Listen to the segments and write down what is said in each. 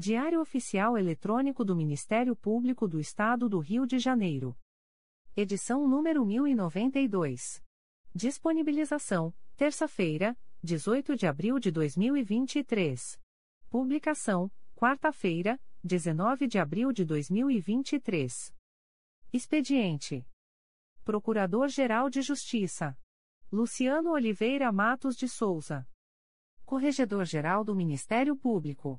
Diário Oficial Eletrônico do Ministério Público do Estado do Rio de Janeiro. Edição número 1092. Disponibilização: terça-feira, 18 de abril de 2023. Publicação: quarta-feira, 19 de abril de 2023. Expediente: Procurador-Geral de Justiça Luciano Oliveira Matos de Souza. Corregedor-Geral do Ministério Público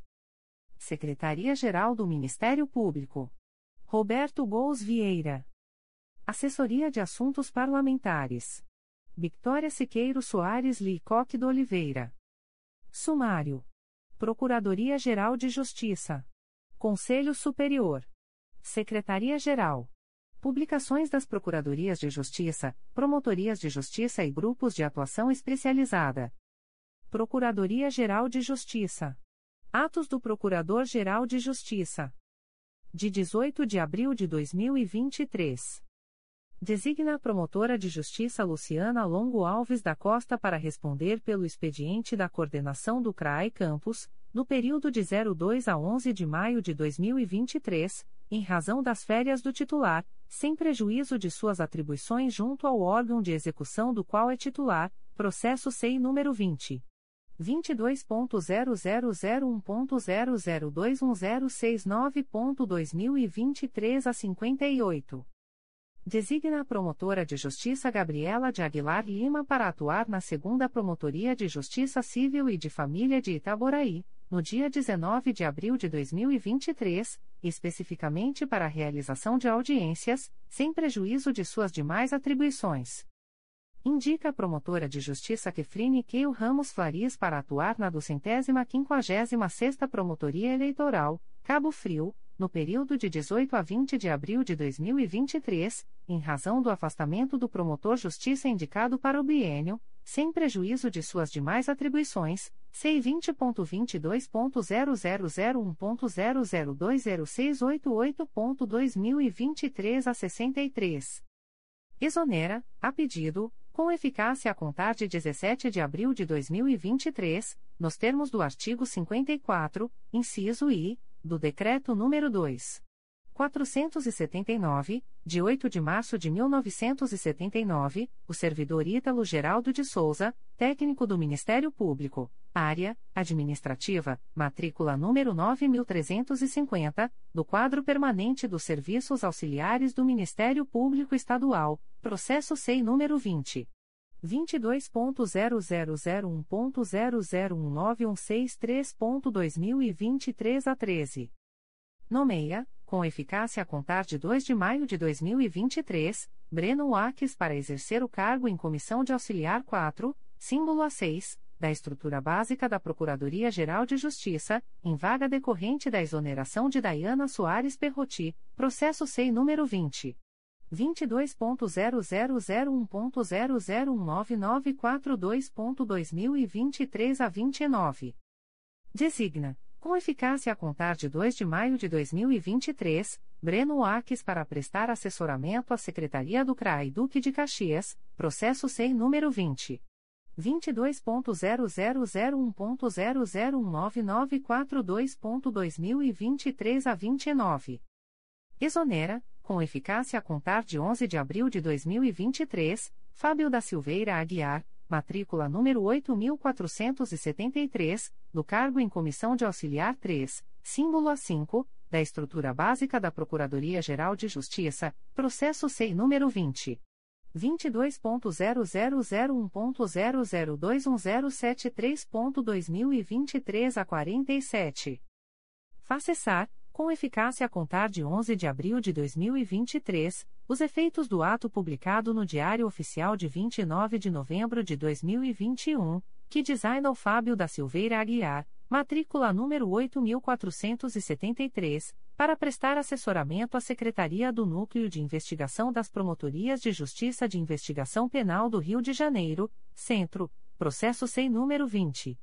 Secretaria-Geral do Ministério Público. Roberto Gous Vieira. Assessoria de Assuntos Parlamentares. Victoria Siqueiro Soares Licoque do Oliveira. Sumário. Procuradoria-Geral de Justiça. Conselho Superior. Secretaria-Geral. Publicações das Procuradorias de Justiça, Promotorias de Justiça e Grupos de Atuação Especializada. Procuradoria-Geral de Justiça. Atos do Procurador-Geral de Justiça. De 18 de abril de 2023. Designa a promotora de justiça Luciana Longo Alves da Costa para responder pelo expediente da coordenação do CRAE Campus, no período de 02 a 11 de maio de 2023, em razão das férias do titular, sem prejuízo de suas atribuições junto ao órgão de execução do qual é titular, processo SEI número 20. 22.0001.0021069.2023 a 58. Designa a promotora de justiça Gabriela de Aguilar Lima para atuar na segunda Promotoria de Justiça Civil e de Família de Itaboraí, no dia 19 de abril de 2023, especificamente para a realização de audiências, sem prejuízo de suas demais atribuições. Indica a promotora de justiça Kefrine Keil Ramos Farias para atuar na duzentésima quinquagésima sexta Promotoria Eleitoral, Cabo Frio, no período de 18 a 20 de abril de 2023, em razão do afastamento do promotor justiça indicado para o biênio, sem prejuízo de suas demais atribuições, C vinte ponto vinte dois ponto zero zero zero um ponto zero zero dois zero seis oito oito ponto dois mil e vinte e três a sessenta e três. Exonera a pedido com eficácia a contar de 17 de abril de 2023, nos termos do artigo 54, inciso I, do Decreto nº 2. 479, de 8 de março de 1979, o servidor Ítalo Geraldo de Souza, técnico do Ministério Público, área administrativa, matrícula número 9350, do quadro permanente dos serviços auxiliares do Ministério Público Estadual, processo SEI número 20 22.0001.0019163.2023 a 13. Nomeia, com eficácia a contar de 2 de maio de 2023, Breno Waques para exercer o cargo em Comissão de Auxiliar 4, símbolo A6, da estrutura básica da Procuradoria-Geral de Justiça, em vaga decorrente da exoneração de Dayana Soares Perroti, processo SEI número 20. 22.0001.0019942.2023 a 29. Designa Com eficácia a contar de 2 de maio de 2023, Breno Arques para prestar assessoramento à Secretaria do CRAI Duque de Caxias, processo SEI número 20. 22.0001.0019942.2023 a 29. Exonera, com eficácia a contar de 11 de abril de 2023, Fábio da Silveira Aguiar, matrícula número 8473, do cargo em Comissão de Auxiliar 3, símbolo A5, da estrutura básica da Procuradoria-Geral de Justiça, processo SEI número 20. 22.0001.0021073.2023 a 47. Facessar, com eficácia a contar de 11 de abril de 2023, os efeitos do ato publicado no Diário Oficial de 29 de novembro de 2021, que designa o Fábio da Silveira Aguiar, matrícula número 8473, para prestar assessoramento à Secretaria do Núcleo de Investigação das Promotorias de Justiça de Investigação Penal do Rio de Janeiro, Centro, processo sem número 20.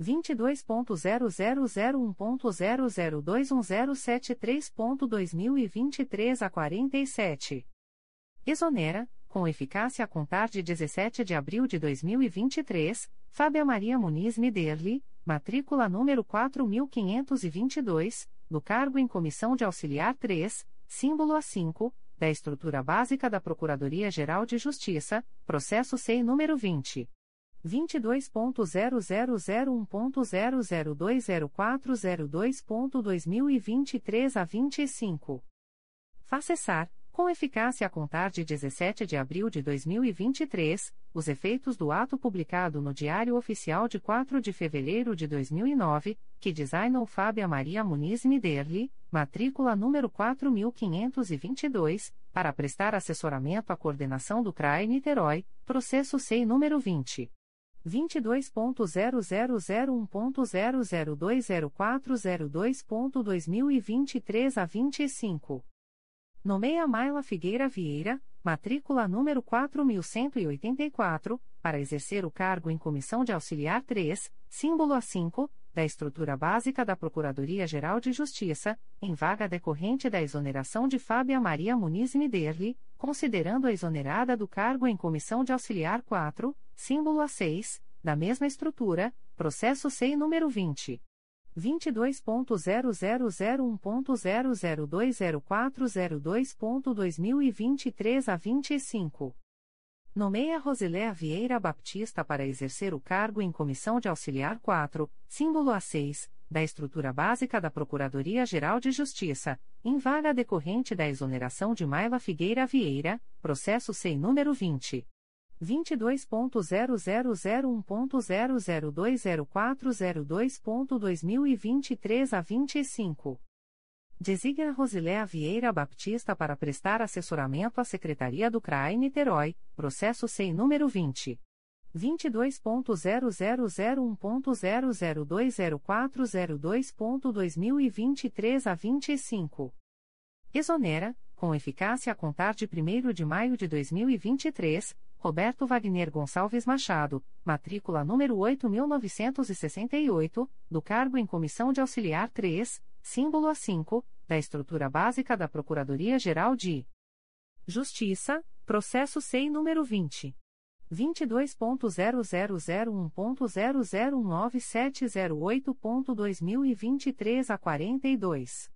22.0001.0021073.2023 a 47. Exonera, com eficácia a contar de 17 de abril de 2023, Fábia Maria Muniz Miderli, matrícula número 4522, no cargo em Comissão de Auxiliar 3, símbolo A5, da estrutura básica da Procuradoria-Geral de Justiça, processo SEI número 20. 22.0001.0020402.2023 a 25. Facessar, com eficácia a contar de 17 de abril de 2023, os efeitos do ato publicado no Diário Oficial de 4 de fevereiro de 2009, que designou Fábia Maria Muniz Miderli, matrícula número 4522, para prestar assessoramento à coordenação do CRAE Niterói, processo SEI número 20. 22.0001.0020402.2023 a 25. Nomeia Maila Figueira Vieira, matrícula número 4184, para exercer o cargo em Comissão de Auxiliar 3, símbolo A5, da estrutura básica da Procuradoria-Geral de Justiça, em vaga decorrente da exoneração de Fábia Maria Muniz Miderli, considerando a exonerada do cargo em Comissão de Auxiliar 4, símbolo A6, da mesma estrutura, processo SEI número 20. 22.0001.0020402.2023 a 25. Nomeia Rosilea Vieira Baptista para exercer o cargo em Comissão de Auxiliar 4, símbolo A6, da estrutura básica da Procuradoria-Geral de Justiça, em vaga decorrente da exoneração de Maila Figueira Vieira, processo SEI número 20. 22.0001.0020402.2023 a 25. Designa Rosilea Vieira Baptista para prestar assessoramento à Secretaria do CRAI Niterói, processo sem número 20. 22.0001.0020402.2023 a 25. Exonera, com eficácia a contar de 1 de maio de 2023, Roberto Wagner Gonçalves Machado, matrícula número 8968, do cargo em Comissão de Auxiliar 3, símbolo A5, da estrutura básica da Procuradoria-Geral de Justiça, processo SEI número 20. 22.0001.0019708.2023 a 42.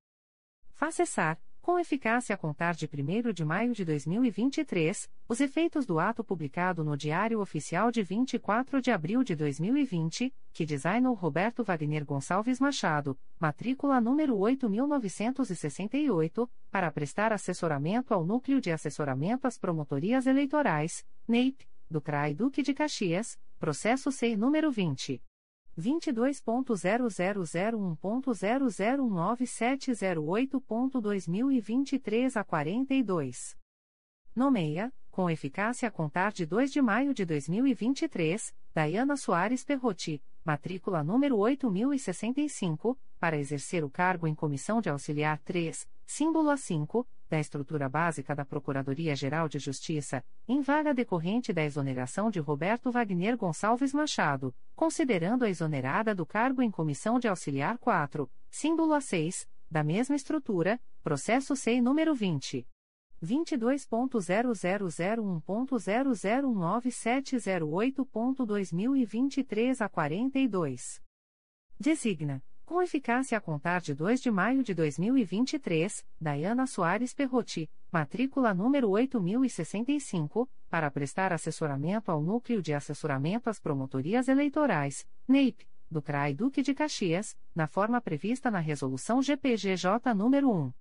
Facessar, com eficácia a contar de 1 de maio de 2023, os efeitos do ato publicado no Diário Oficial de 24 de abril de 2020, que designou Roberto Wagner Gonçalves Machado, matrícula número 8968, para prestar assessoramento ao Núcleo de Assessoramento às Promotorias Eleitorais, NEIP, do CRAI Duque de Caxias, processo SEI número 20. 22.0001.0019708.2023 a 42. Nomeia, com eficácia a contar de 2 de maio de 2023, Dayana Soares Perroti, matrícula número 8065, para exercer o cargo em Comissão de Auxiliar 3, símbolo A5, da estrutura básica da Procuradoria-Geral de Justiça, em vaga decorrente da exoneração de Roberto Wagner Gonçalves Machado, considerando a exonerada do cargo em comissão de auxiliar 4, símbolo A6, da mesma estrutura, processo SEI número 20. 22.0001.0019708.2023 a 42. Designa com eficácia a contar de 2 de maio de 2023, Dayana Soares Perroti, matrícula número 8065, para prestar assessoramento ao Núcleo de Assessoramento às Promotorias Eleitorais, NEIP, do CRAI Duque de Caxias, na forma prevista na Resolução GPGJ nº 1.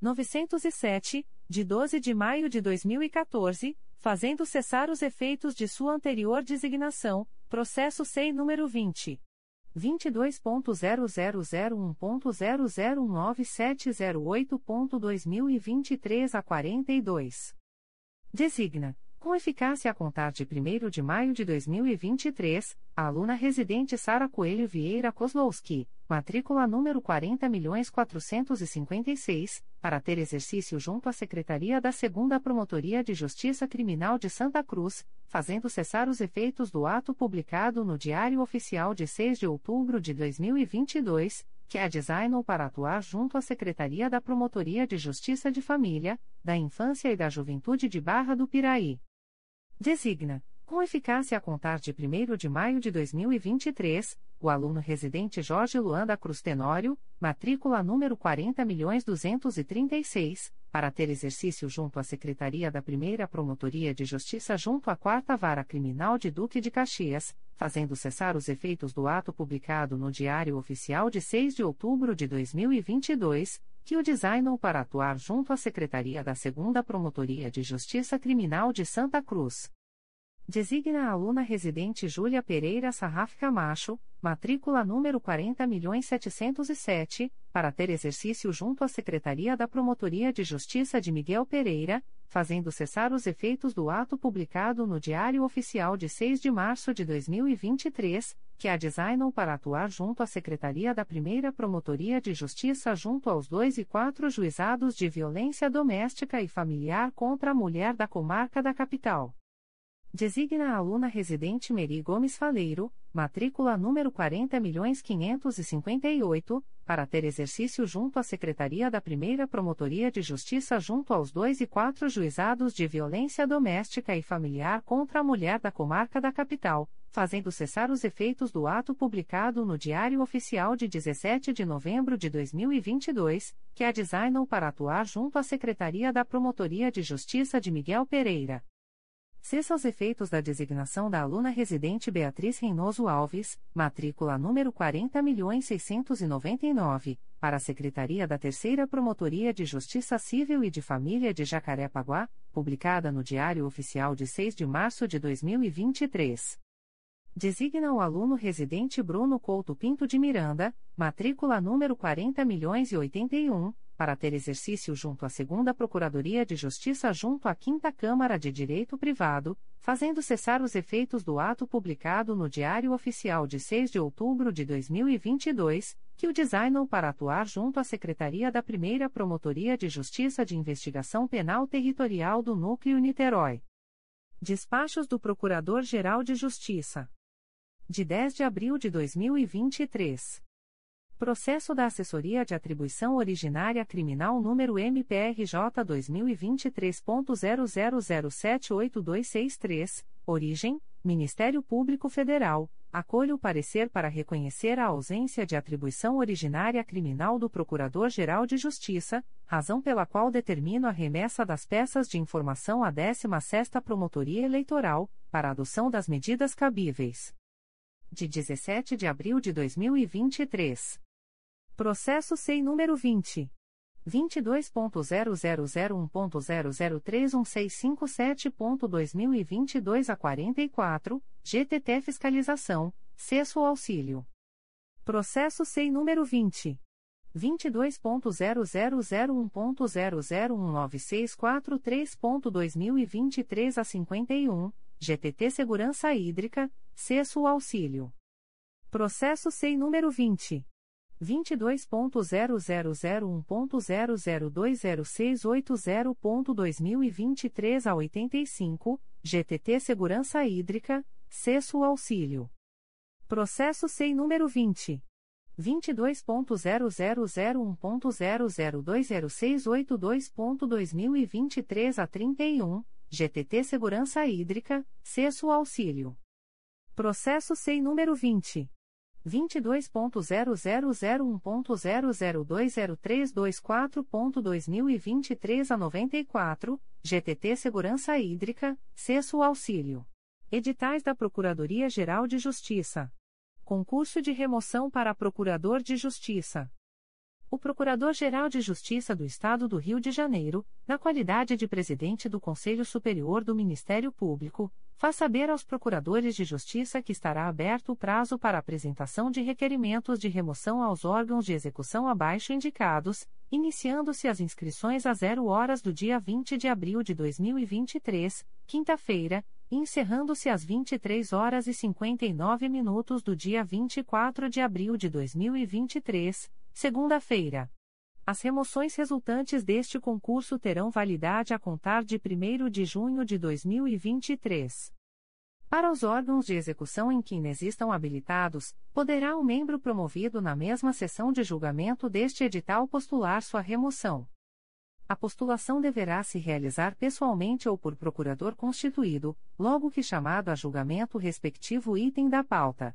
907, de 12 de maio de 2014, fazendo cessar os efeitos de sua anterior designação, processo SEI número 20. 22.0001.0019708.2023 a 42. Designa, com eficácia a contar de 1 de maio de 2023, a aluna residente Sara Coelho Vieira Kozlowski, matrícula número 40.456, para ter exercício junto à Secretaria da 2 Promotoria de Justiça Criminal de Santa Cruz, fazendo cessar os efeitos do ato publicado no Diário Oficial de 6 de outubro de 2022, que é designou para atuar junto à Secretaria da Promotoria de Justiça de Família, da Infância e da Juventude de Barra do Piraí. Designa com eficácia a contar de 1 de maio de 2023, o aluno residente Jorge Luan da Cruz Tenório, matrícula número 40.236, para ter exercício junto à Secretaria da Primeira Promotoria de Justiça junto à Quarta Vara Criminal de Duque de Caxias, fazendo cessar os efeitos do ato publicado no Diário Oficial de 6 de outubro de 2022, que o designou para atuar junto à Secretaria da Segunda Promotoria de Justiça Criminal de Santa Cruz. Designa a aluna residente Júlia Pereira Sarraf Camacho, matrícula número 40.707, para ter exercício junto à Secretaria da Promotoria de Justiça de Miguel Pereira, fazendo cessar os efeitos do ato publicado no Diário Oficial de 6 de março de 2023, que a designou para atuar junto à Secretaria da Primeira Promotoria de Justiça junto aos dois e quatro juizados de violência doméstica e familiar contra a mulher da comarca da capital. Designa a aluna residente Meri Gomes Faleiro, matrícula número 40.558, para ter exercício junto à Secretaria da Primeira Promotoria de Justiça junto aos dois e quatro juizados de violência doméstica e familiar contra a mulher da comarca da capital, fazendo cessar os efeitos do ato publicado no Diário Oficial de 17 de novembro de 2022, que a designou para atuar junto à Secretaria da Promotoria de Justiça de Miguel Pereira. Cessa os efeitos da designação da aluna residente Beatriz Reinoso Alves, matrícula número 40.699, para a Secretaria da Terceira Promotoria de Justiça Civil e de Família de Jacarepaguá, publicada no Diário Oficial de 6 de março de 2023. Designa o aluno residente Bruno Couto Pinto de Miranda, matrícula número 40.081, para ter exercício junto à Segunda Procuradoria de Justiça junto à Quinta Câmara de Direito Privado, fazendo cessar os efeitos do ato publicado no Diário Oficial de 6 de outubro de 2022, que o designou para atuar junto à Secretaria da Primeira Promotoria de Justiça de Investigação Penal Territorial do Núcleo Niterói. Despachos do Procurador-Geral de Justiça. De 10 de abril de 2023. Processo da Assessoria de Atribuição Originária Criminal número MPRJ 2023.00078263, origem, Ministério Público Federal, acolho o parecer para reconhecer a ausência de atribuição originária criminal do Procurador-Geral de Justiça, razão pela qual determino a remessa das peças de informação à 16ª Promotoria Eleitoral, para adoção das medidas cabíveis. De 17 de abril de 2023. Processo SEI número 20. 22.0001.0031657.2022 a 44, GTT Fiscalização, Cesso Auxílio. Processo SEI número 20. 22.0001.0019643.2023 a 51, GTT Segurança Hídrica, Cesso Auxílio. Processo SEI número 20. 22.0001.0020680.2023 a 85, GTT Segurança Hídrica, Cesso Auxílio. Processo SEI número 20. 22.0001.0020682.2023 a 31, GTT Segurança Hídrica, Cesso Auxílio. Processo SEI número 20. 22.0001.0020324.2023 a 94, GTT Segurança Hídrica, Cesso Auxílio. Editais da Procuradoria-Geral de Justiça. Concurso de remoção para Procurador de Justiça. O Procurador-Geral de Justiça do Estado do Rio de Janeiro, na qualidade de presidente do Conselho Superior do Ministério Público, faz saber aos procuradores de justiça que estará aberto o prazo para apresentação de requerimentos de remoção aos órgãos de execução abaixo indicados, iniciando-se as inscrições às 0 horas do dia 20 de abril de 2023, quinta-feira, encerrando-se às 23 horas e 59 minutos do dia 24 de abril de 2023, segunda-feira. As remoções resultantes deste concurso terão validade a contar de 1 de junho de 2023. Para os órgãos de execução em que inexistam habilitados, poderá o membro promovido na mesma sessão de julgamento deste edital postular sua remoção. A postulação deverá se realizar pessoalmente ou por procurador constituído, logo que chamado a julgamento respectivo item da pauta.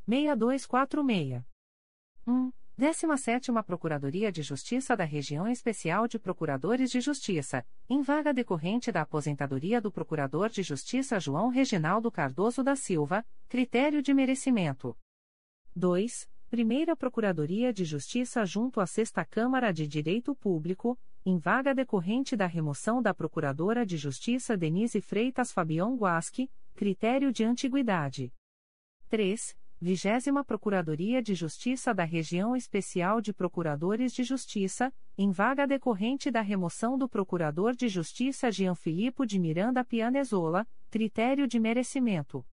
6246. 1. 17 Procuradoria de Justiça da Região Especial de Procuradores de Justiça, em vaga decorrente da aposentadoria do Procurador de Justiça João Reginaldo Cardoso da Silva, critério de merecimento. 2. Primeira Procuradoria de Justiça junto à Sexta Câmara de Direito Público, em vaga decorrente da remoção da Procuradora de Justiça Denise Freitas Fabião Guasque, critério de antiguidade. 3. Vigésima Procuradoria de Justiça da Região Especial de Procuradores de Justiça, em vaga decorrente da remoção do Procurador de Justiça Jean Filipe de Miranda Pianezola, critério de merecimento.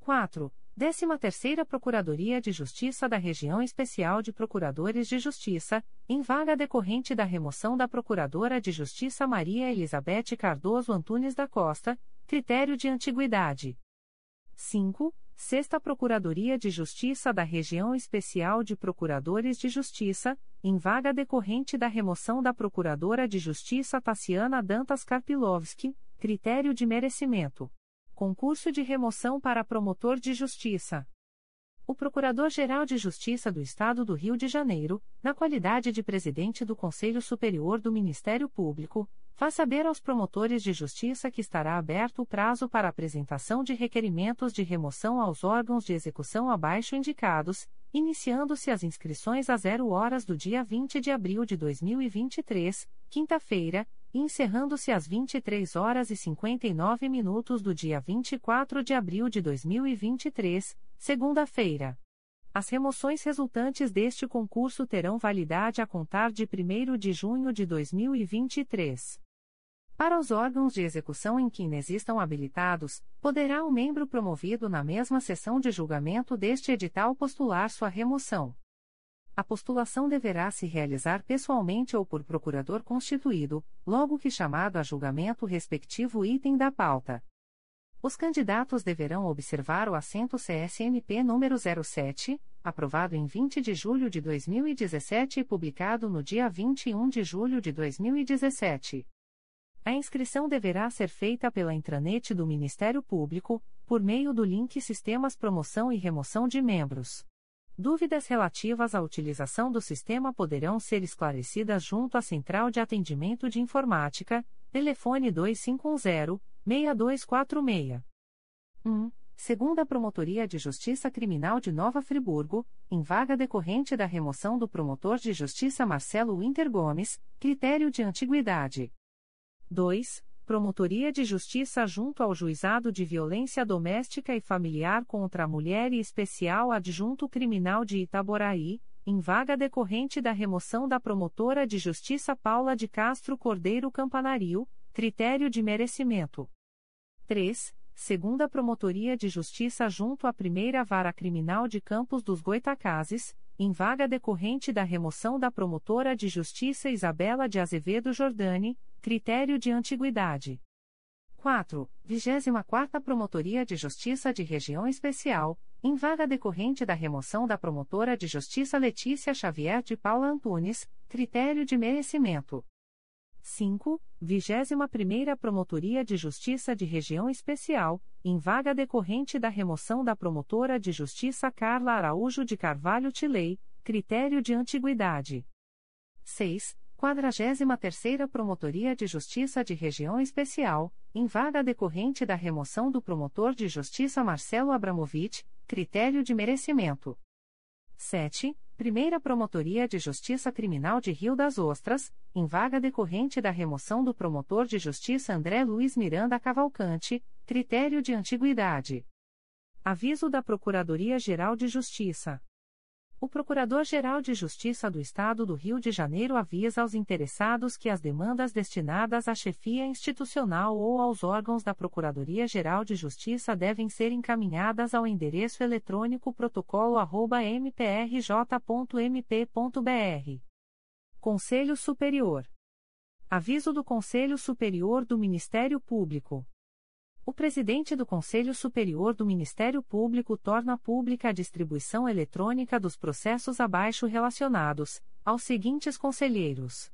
4. Décima Terceira Procuradoria de Justiça da Região Especial de Procuradores de Justiça, em vaga decorrente da remoção da Procuradora de Justiça Maria Elizabeth Cardoso Antunes da Costa, critério de antiguidade. 5. Sexta Procuradoria de Justiça da Região Especial de Procuradores de Justiça, em vaga decorrente da remoção da Procuradora de Justiça Tassiana Dantas Karpilovski, critério de merecimento. Concurso de remoção para promotor de justiça. O Procurador-Geral de Justiça do Estado do Rio de Janeiro, na qualidade de presidente do Conselho Superior do Ministério Público, faz saber aos promotores de justiça que estará aberto o prazo para apresentação de requerimentos de remoção aos órgãos de execução abaixo indicados, iniciando-se as inscrições às 0 horas do dia 20 de abril de 2023, quinta-feira, e encerrando-se às 23 horas e 59 minutos do dia 24 de abril de 2023, segunda-feira. As remoções resultantes deste concurso terão validade a contar de 1 de junho de 2023. Para os órgãos de execução em que inexistam habilitados, poderá o membro promovido na mesma sessão de julgamento deste edital postular sua remoção. A postulação deverá se realizar pessoalmente ou por procurador constituído, logo que chamado a julgamento respectivo item da pauta. Os candidatos deverão observar o assento CSMP número 07, aprovado em 20 de julho de 2017 e publicado no dia 21 de julho de 2017. A inscrição deverá ser feita pela intranet do Ministério Público, por meio do link Sistemas Promoção e Remoção de Membros. Dúvidas relativas à utilização do sistema poderão ser esclarecidas junto à Central de Atendimento de Informática, telefone 2510-6246. 1. segunda Promotoria de Justiça Criminal de Nova Friburgo, em vaga decorrente da remoção do promotor de justiça Marcelo Winter Gomes, critério de antiguidade. 2. Promotoria de Justiça junto ao Juizado de Violência Doméstica e Familiar contra a Mulher e Especial Adjunto Criminal de Itaboraí, em vaga decorrente da remoção da promotora de justiça Paula de Castro Cordeiro Campanario, critério de merecimento. 3 segunda Promotoria de Justiça junto à Primeira Vara Criminal de Campos dos Goitacazes, em vaga decorrente da remoção da promotora de Justiça Isabela de Azevedo Jordani, critério de antiguidade. 4. 24ª Promotoria de Justiça de Região Especial, em vaga decorrente da remoção da promotora de Justiça Letícia Xavier de Paula Antunes, critério de merecimento. 5. 21ª Promotoria de Justiça de Região Especial, em vaga decorrente da remoção da promotora de Justiça Carla Araújo de Carvalho Tilei, critério de antiguidade. 6. 43ª Promotoria de Justiça de Região Especial, em vaga decorrente da remoção do promotor de Justiça Marcelo Abramovich, critério de merecimento. 7. Primeira Promotoria de Justiça Criminal de Rio das Ostras, em vaga decorrente da remoção do promotor de justiça André Luiz Miranda Cavalcante, critério de antiguidade. Aviso da Procuradoria-Geral de Justiça. O Procurador-Geral de Justiça do Estado do Rio de Janeiro avisa aos interessados que as demandas destinadas à chefia institucional ou aos órgãos da Procuradoria-Geral de Justiça devem ser encaminhadas ao endereço eletrônico protocolo@mprj.mp.br. Conselho Superior. Aviso do Conselho Superior do Ministério Público. O presidente do Conselho Superior do Ministério Público torna pública a distribuição eletrônica dos processos abaixo relacionados aos seguintes conselheiros.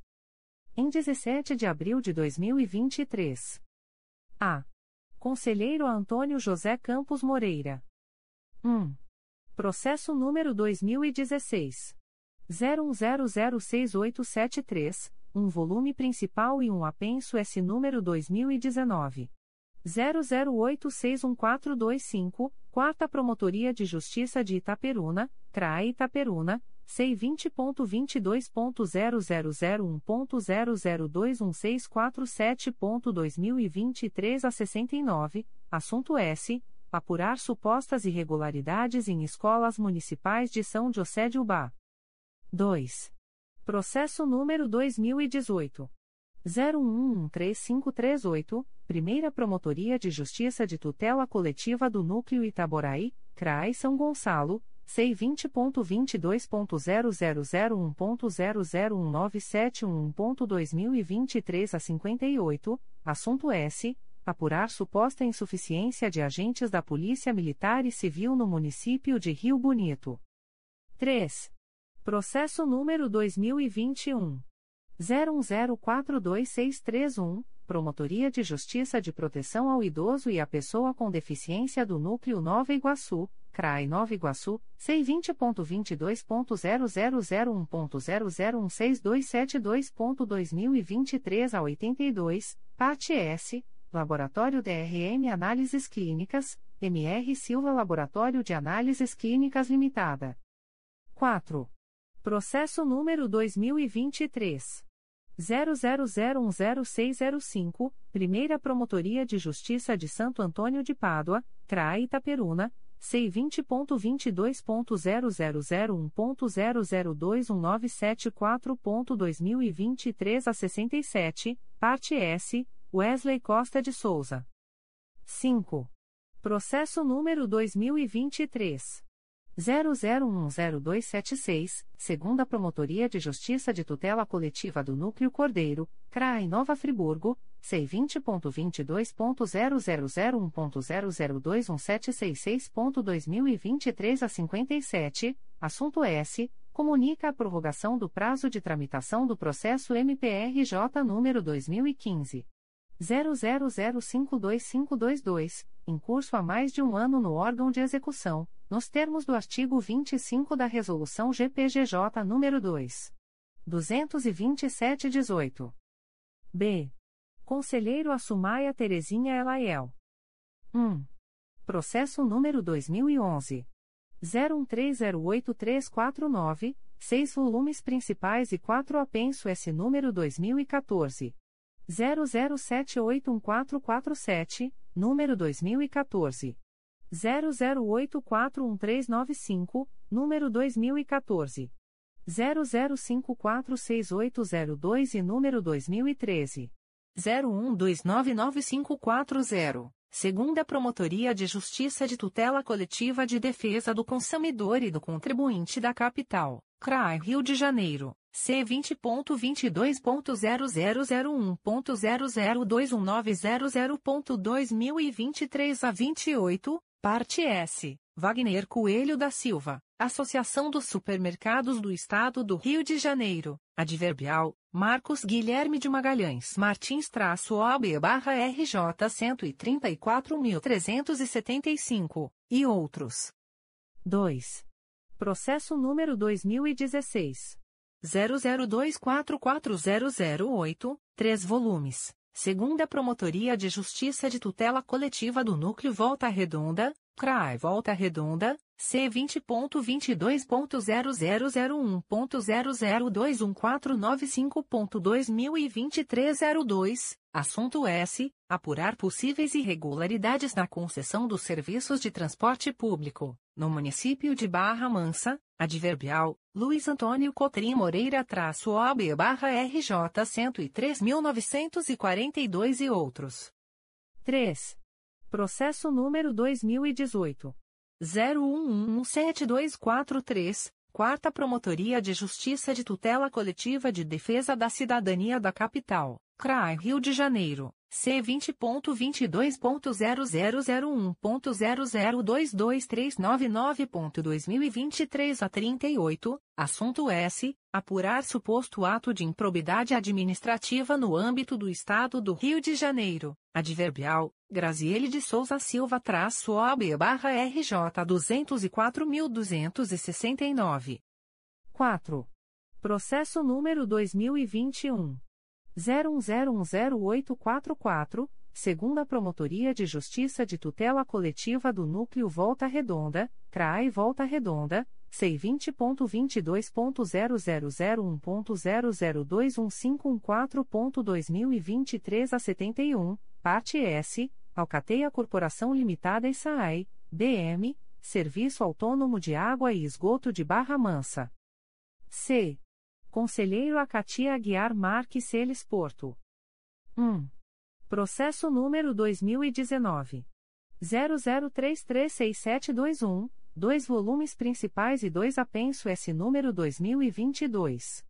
Em 17 de abril de 2023. A. Conselheiro Antônio José Campos Moreira. 1. Processo número 2016 01006873, um volume principal e um apenso S número 2019 00861425, Quarta Promotoria de Justiça de Itaperuna, CRAE Itaperuna, C20.22.0001.0021647.2023 a 69, assunto S. Apurar supostas irregularidades em escolas municipais de São José de Ubá. 2. Processo número 2018. 01135538, Primeira Promotoria de Justiça de Tutela Coletiva do Núcleo Itaboraí, CRAI São Gonçalo, C20.22.0001.0019711.2023 a 58, assunto S. Apurar suposta insuficiência de agentes da Polícia Militar e Civil no município de Rio Bonito. 3. Processo número 2021. 01042631, Promotoria de Justiça de Proteção ao Idoso e à Pessoa com Deficiência do Núcleo Nova Iguaçu, CRAI Nova Iguaçu, C20.22.0001.0016272.2023 a 82, parte S, Laboratório DRM Análises Clínicas, MR Silva Laboratório de Análises Clínicas Limitada. 4. Processo número 2023. 00010605, Primeira Promotoria de Justiça de Santo Antônio de Pádua, CRA Itaperuna, C20.22.0001.0021974.2023 a 67, parte S, Wesley Costa de Souza. 5. Processo número 2023. 00102776, segunda Promotoria de Justiça de Tutela Coletiva do Núcleo Cordeiro, CRAE Nova Friburgo, C20.22.0001.0021766.2023 a 57, assunto S. Comunica a prorrogação do prazo de tramitação do processo MPRJ número 2015. 00052522, em curso há mais de um ano no órgão de execução, nos termos do artigo 25 da Resolução GPGJ nº 2. 227-18. B. Conselheiro Assumaia Terezinha Elaiel. 1. processo número 2011. 01308349, seis volumes principais e quatro apenso S número 2014. 00781447, número 2014. 00841395, número 2014. 00546802 e número 2013. 01299540, segunda Promotoria de Justiça de Tutela Coletiva de Defesa do Consumidor e do Contribuinte da Capital, CRAI Rio de Janeiro, C20.22.0001.0021900.2023 a 28, parte S, Wagner Coelho da Silva. Associação dos Supermercados do Estado do Rio de Janeiro, Adverbial, Marcos Guilherme de Magalhães Martins-OB-RJ 134.375, e outros. 2. Processo número 2016. 00244008, 3 volumes. Segunda Promotoria de Justiça de Tutela Coletiva do Núcleo Volta Redonda, CRAI Volta Redonda, C20.22.0001.0021495.2023 02, assunto S. Apurar possíveis irregularidades na concessão dos serviços de transporte público, no município de Barra Mansa, adverbial, Luiz Antônio Cotrim Moreira-OB barra RJ 103.942 e outros. 3. Processo número 2018. 0117243, Quarta Promotoria de Justiça de Tutela Coletiva de Defesa da Cidadania da Capital, CRAI Rio de Janeiro, C20.22.0001.0022399.2023 a 38, assunto S. Apurar suposto ato de improbidade administrativa no âmbito do Estado do Rio de Janeiro. Adverbial, Graziele de Souza Silva traço OB barra RJ 204.269. 4. Processo número 2021. 01010844, segunda Promotoria de Justiça de Tutela Coletiva do Núcleo Volta Redonda, CRAI Volta Redonda, C20.22.0001.0021514.2023 a 71, parte S, Alcateia Corporação Limitada e SAAI, BM, Serviço Autônomo de Água e Esgoto de Barra Mansa. C. Conselheiro Acatia Aguiar Marques Celes Porto. 1. Processo número 2019. 00336721, dois volumes principais e dois apenso S número 2022.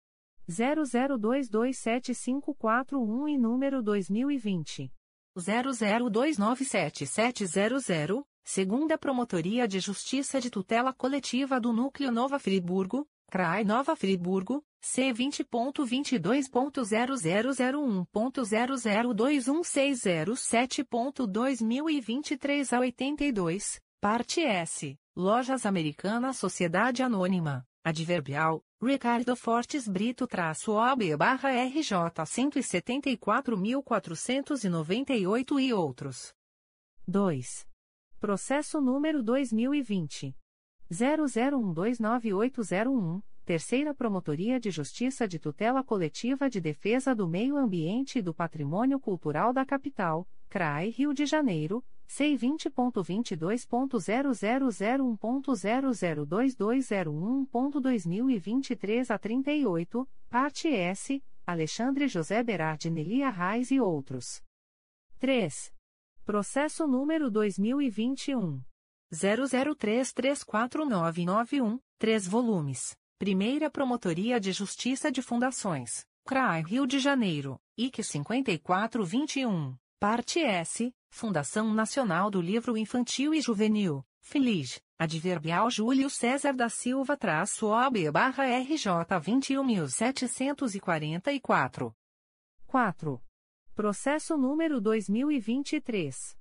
00227541 e número 2020. 00297700, segunda Promotoria de Justiça de Tutela Coletiva do Núcleo Nova Friburgo, CRAI Nova Friburgo, C20.22.0001.0021607.2023 a 82, parte S, Lojas Americanas Sociedade Anônima, Adverbial, Ricardo Fortes Brito traço OB barra RJ 174.498 e outros. 2. Processo número 2020. 00129801 Terceira Promotoria de Justiça de Tutela Coletiva de Defesa do Meio Ambiente e do Patrimônio Cultural da Capital, CRAI Rio de Janeiro, C20.22.0001.0022201.2023 a 38, parte S, Alexandre José Berardi Nelia Reis e outros. 3. Processo número 2021. 00334991, 3 volumes. Primeira Promotoria de Justiça de Fundações, CRAI Rio de Janeiro, IC 5421, Parte S, Fundação Nacional do Livro Infantil e Juvenil, Feliz, Adverbial Júlio César da Silva traço OB barra RJ 21.744. 4. Processo número 2023.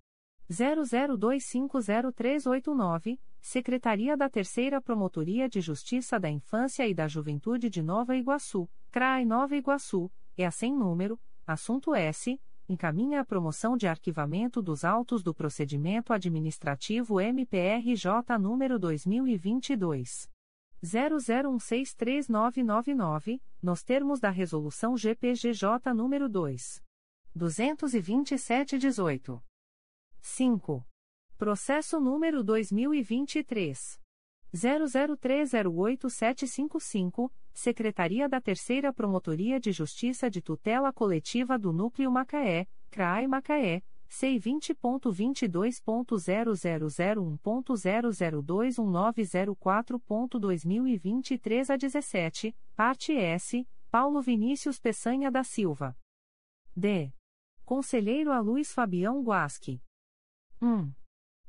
00250389, Secretaria da Terceira Promotoria de Justiça da Infância e da Juventude de Nova Iguaçu, CRAI Nova Iguaçu, é sem número, assunto S. encaminha a promoção de arquivamento dos autos do procedimento administrativo MPRJ número 2022 00163999, nos termos da resolução GPGJ número 2 22718. 5. Processo número 2023 00308755, Secretaria da Terceira Promotoria de Justiça de Tutela Coletiva do Núcleo Macaé, CRAI Macaé, C20.22.0001.0021904.2023 a 17, parte S, Paulo Vinícius Peçanha da Silva. D. Conselheiro a Luiz Fabião Guasque. 1.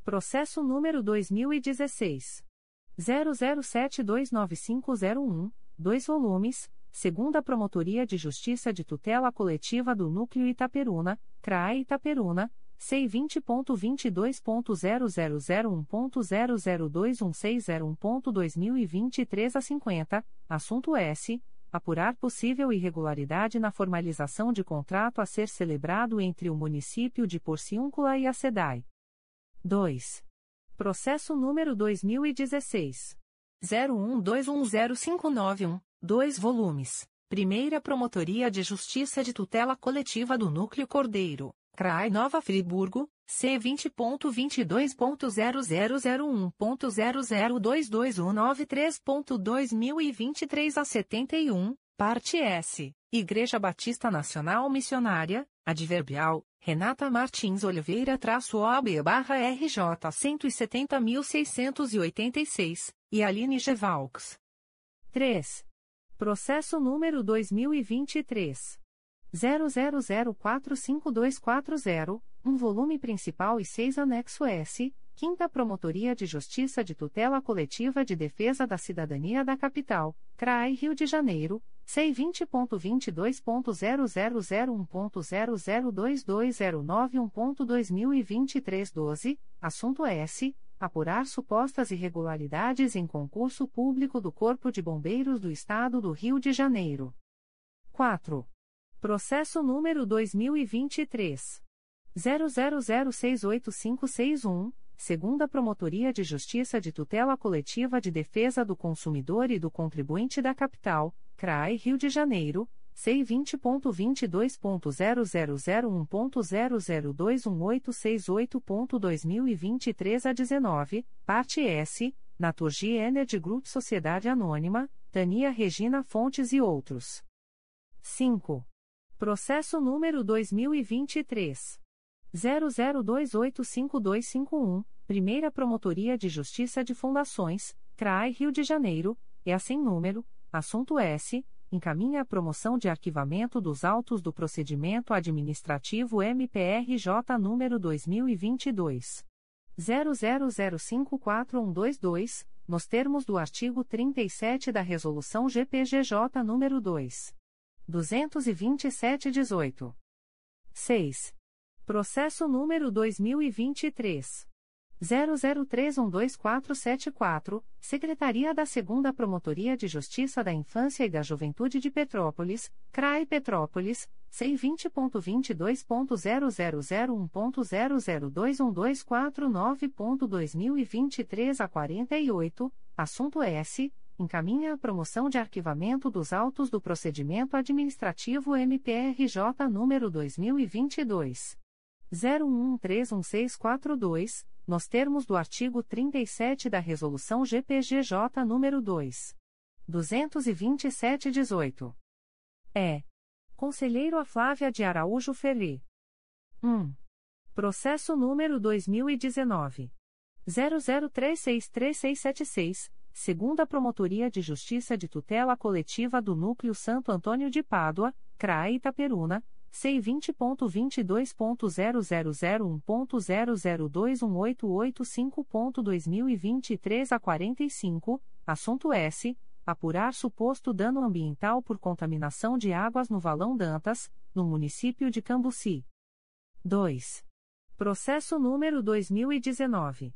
Processo número 2016. 00729501, 2 volumes, segunda Promotoria de Justiça de Tutela Coletiva do Núcleo Itaperuna, CRAE Itaperuna, C20.22.0001.0021601.2023 a 50, assunto S. Apurar possível irregularidade na formalização de contrato a ser celebrado entre o município de Porciúncula e a SEDAI. 2. Processo número 2016. 01210591, 2 volumes. Primeira Promotoria de Justiça de Tutela Coletiva do Núcleo Cordeiro, CRAI Nova Friburgo, C20.22.0001.0022193.2023 a 71, parte S. Igreja Batista Nacional Missionária, Adverbial, Renata Martins Oliveira traço OB barra RJ 170.686, e Aline Gevalks. 3. Processo número 2023. 00045240, um volume principal e 6 anexo S, Quinta Promotoria de Justiça de Tutela Coletiva de Defesa da Cidadania da Capital, CRAI Rio de Janeiro, C20.22.0001.0022091.2023 12, assunto S. Apurar supostas irregularidades em concurso público do Corpo de Bombeiros do Estado do Rio de Janeiro. 4. Processo número 2023. 00068561 segunda Promotoria de Justiça de Tutela Coletiva de Defesa do Consumidor e do Contribuinte da Capital, CRAI Rio de Janeiro, C20.22.0001.0021868.2023 a 19, parte S, Naturgy Energy Group Sociedade Anônima, Tania Regina Fontes e outros. 5. Processo número 2023. 00285251, Primeira Promotoria de Justiça de Fundações, CRAI Rio de Janeiro, é assim número, assunto S, encaminha a promoção de arquivamento dos autos do procedimento administrativo MPRJ número 2022 00054122, nos termos do artigo 37 da Resolução GPGJ número 2 227/18. 6. Processo número 2023. 00312474, Secretaria da 2 Promotoria de Justiça da Infância e da Juventude de Petrópolis, CRAE Petrópolis, C20.22.0001.0021249.2023 a 48, assunto S. Encaminha a promoção de arquivamento dos autos do procedimento administrativo MPRJ número 2022. 01131642, nos termos do artigo 37 da Resolução GPGJ nº 2. 227-18. É. Conselheiro a Flávia de Araújo Ferri. 1. Processo número 2019. 00363676, segunda Promotoria de Justiça de Tutela Coletiva do Núcleo Santo Antônio de Pádua, CRAE Itaperuna, C20.22.0001.0021885.2023 a 45, assunto S. Apurar suposto dano ambiental por contaminação de águas no Valão Dantas, no município de Cambuci. 2. Processo número 2019.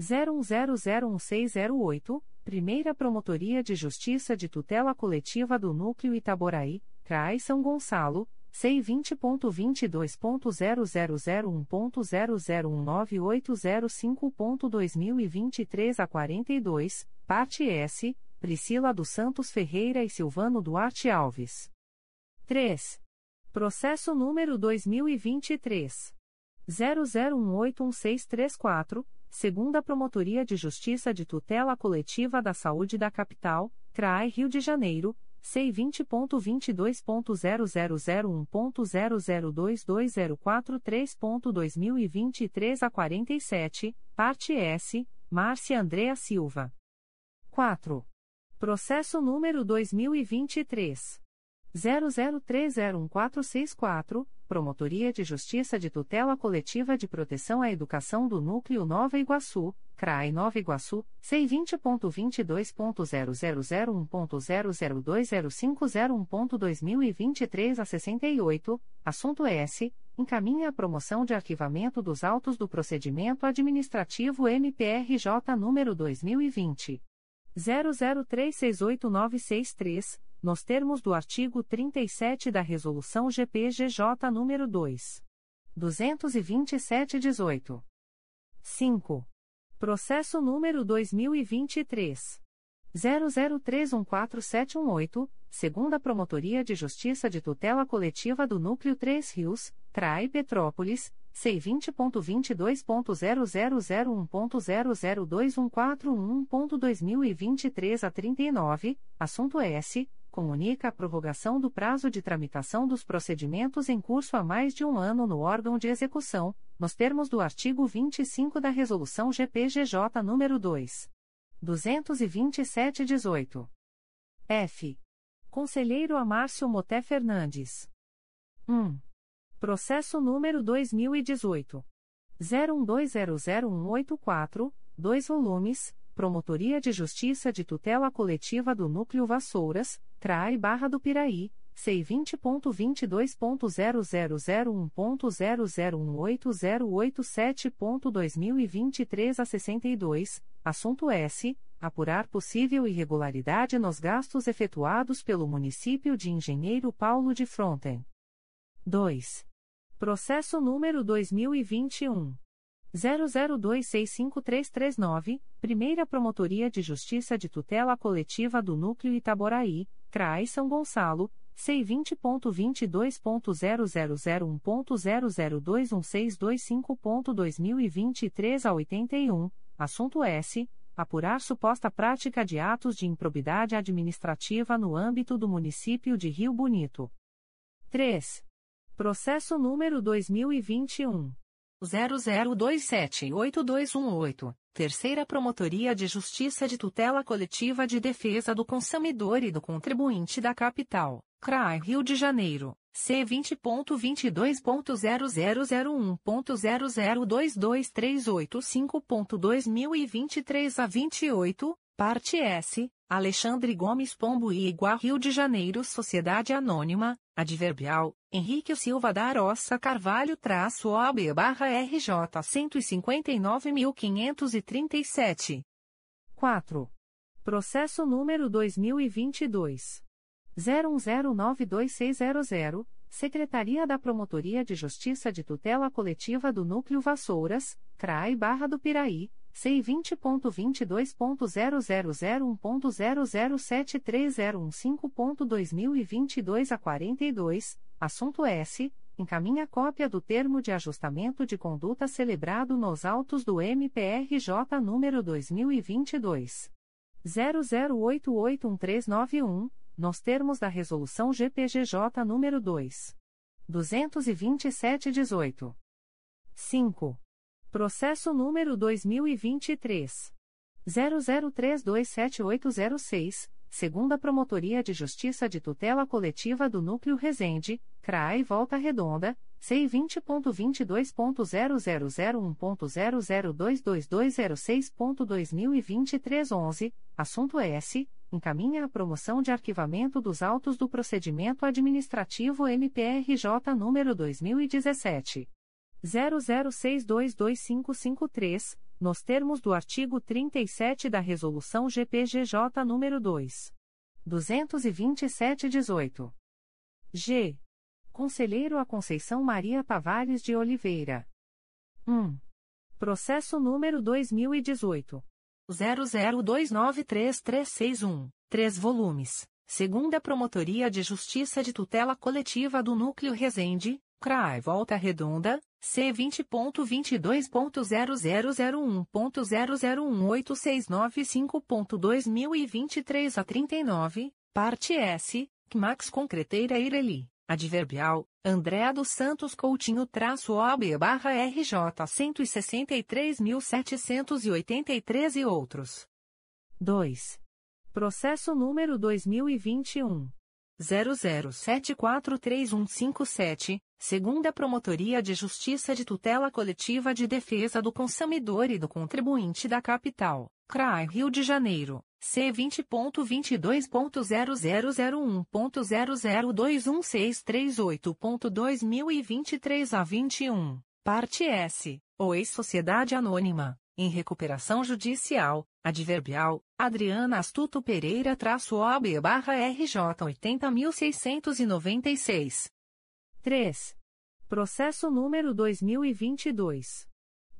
01001608, Primeira Promotoria de Justiça de Tutela Coletiva do Núcleo Itaboraí, CRAI São Gonçalo, C20.22.0001.0019805.2023 a 42, parte S, Priscila dos Santos Ferreira e Silvano Duarte Alves. 3. Processo número 2023. 00181634, segunda Promotoria de Justiça de Tutela Coletiva da Saúde da Capital, CRAI Rio de Janeiro, C20.22.0001.0022043.2023 a 47, parte S, Márcia Andrea Silva. 4. Processo número 2023. 00301464, Promotoria de Justiça de Tutela Coletiva de Proteção à Educação do Núcleo Nova Iguaçu, CRAI Nova Iguaçu, C20.22.0001.0020501.2023 a 68, assunto S. Encaminha a promoção de arquivamento dos autos do procedimento administrativo MPRJ número 2020. 00368963 nos termos do artigo 37 da Resolução GPGJ nº 2. 227-18. 5. Processo número 2023. 00314718, segunda Promotoria de Justiça de Tutela Coletiva do Núcleo 3 Rios, CRAI Petrópolis, C20.22.0001.0021411.2023 a 39, assunto S comunica a prorrogação do prazo de tramitação dos procedimentos em curso há mais de um ano no órgão de execução, nos termos do artigo 25 da Resolução GPGJ nº 2. 227-18. F. Conselheiro Amárcio Moté Fernandes. 1. Processo número 2018. 01200184, 2 volumes Promotoria de Justiça de Tutela Coletiva do Núcleo Vassouras, CRAI Barra do Piraí, C20.22.0001.0018087.2023 a 62, assunto S. Apurar possível irregularidade nos gastos efetuados pelo município de Engenheiro Paulo de Fronten. 2. Processo número 2021. 00265339, Primeira Promotoria de Justiça de Tutela Coletiva do Núcleo Itaboraí, CRAI São Gonçalo, C20.22.0001.0021625.2023 a 81, assunto S. Apurar suposta prática de atos de improbidade administrativa no âmbito do município de Rio Bonito. 3. Processo número 2021. 00278218, Terceira Promotoria de Justiça de Tutela Coletiva de Defesa do Consumidor e do Contribuinte da Capital, CRAI Rio de Janeiro, C20.22.0001.0022385.2023 a 28, parte S, Alexandre Gomes Pombo e Iguá Rio de Janeiro Sociedade Anônima, Adverbial, Henrique Silva da Aroça Carvalho traço OAB barra RJ 159.537. 4. Processo número 2022. 01092600, Secretaria da Promotoria de Justiça de Tutela Coletiva do Núcleo Vassouras, CRAI Barra do Piraí, C20.22.0001.0073015.2022 a 42, assunto S. Encaminha cópia do termo de ajustamento de conduta celebrado nos autos do MPRJ número 2022. 00881391, nos termos da Resolução GPGJ número 2. 22718. 5. Processo número 2023. 00327806, segunda Promotoria de Justiça de Tutela Coletiva do Núcleo Resende, CRAI Volta Redonda, C20.22.0001.0022206.2023 11, assunto S. Encaminha a promoção de arquivamento dos autos do procedimento administrativo MPRJ número 2017. 00622553, nos termos do artigo 37 da Resolução GPGJ nº 2. 227-18. G. Conselheiro a Conceição Maria Tavares de Oliveira. 1. Processo número 2018. 00293361, 3 volumes. Segunda Promotoria de Justiça de Tutela Coletiva do Núcleo Resende, CRAI Volta Redonda, C20.22.0001.0018695.2023 a 39, parte S, Max Concreteira Ireli. Adverbial, Andréa dos Santos Coutinho traço OB barra RJ 163.783 e outros. 2. Processo número 2021. 00743157, segunda Promotoria de Justiça de Tutela Coletiva de Defesa do Consumidor e do Contribuinte da Capital, CRAI Rio de Janeiro, C20.22.0001.0021638.2023 a 21, parte S, ou ex-Sociedade Anônima, em recuperação judicial, adverbial, Adriana Astuto Pereira traço OB barra RJ 80.696. 3. Processo número 2022.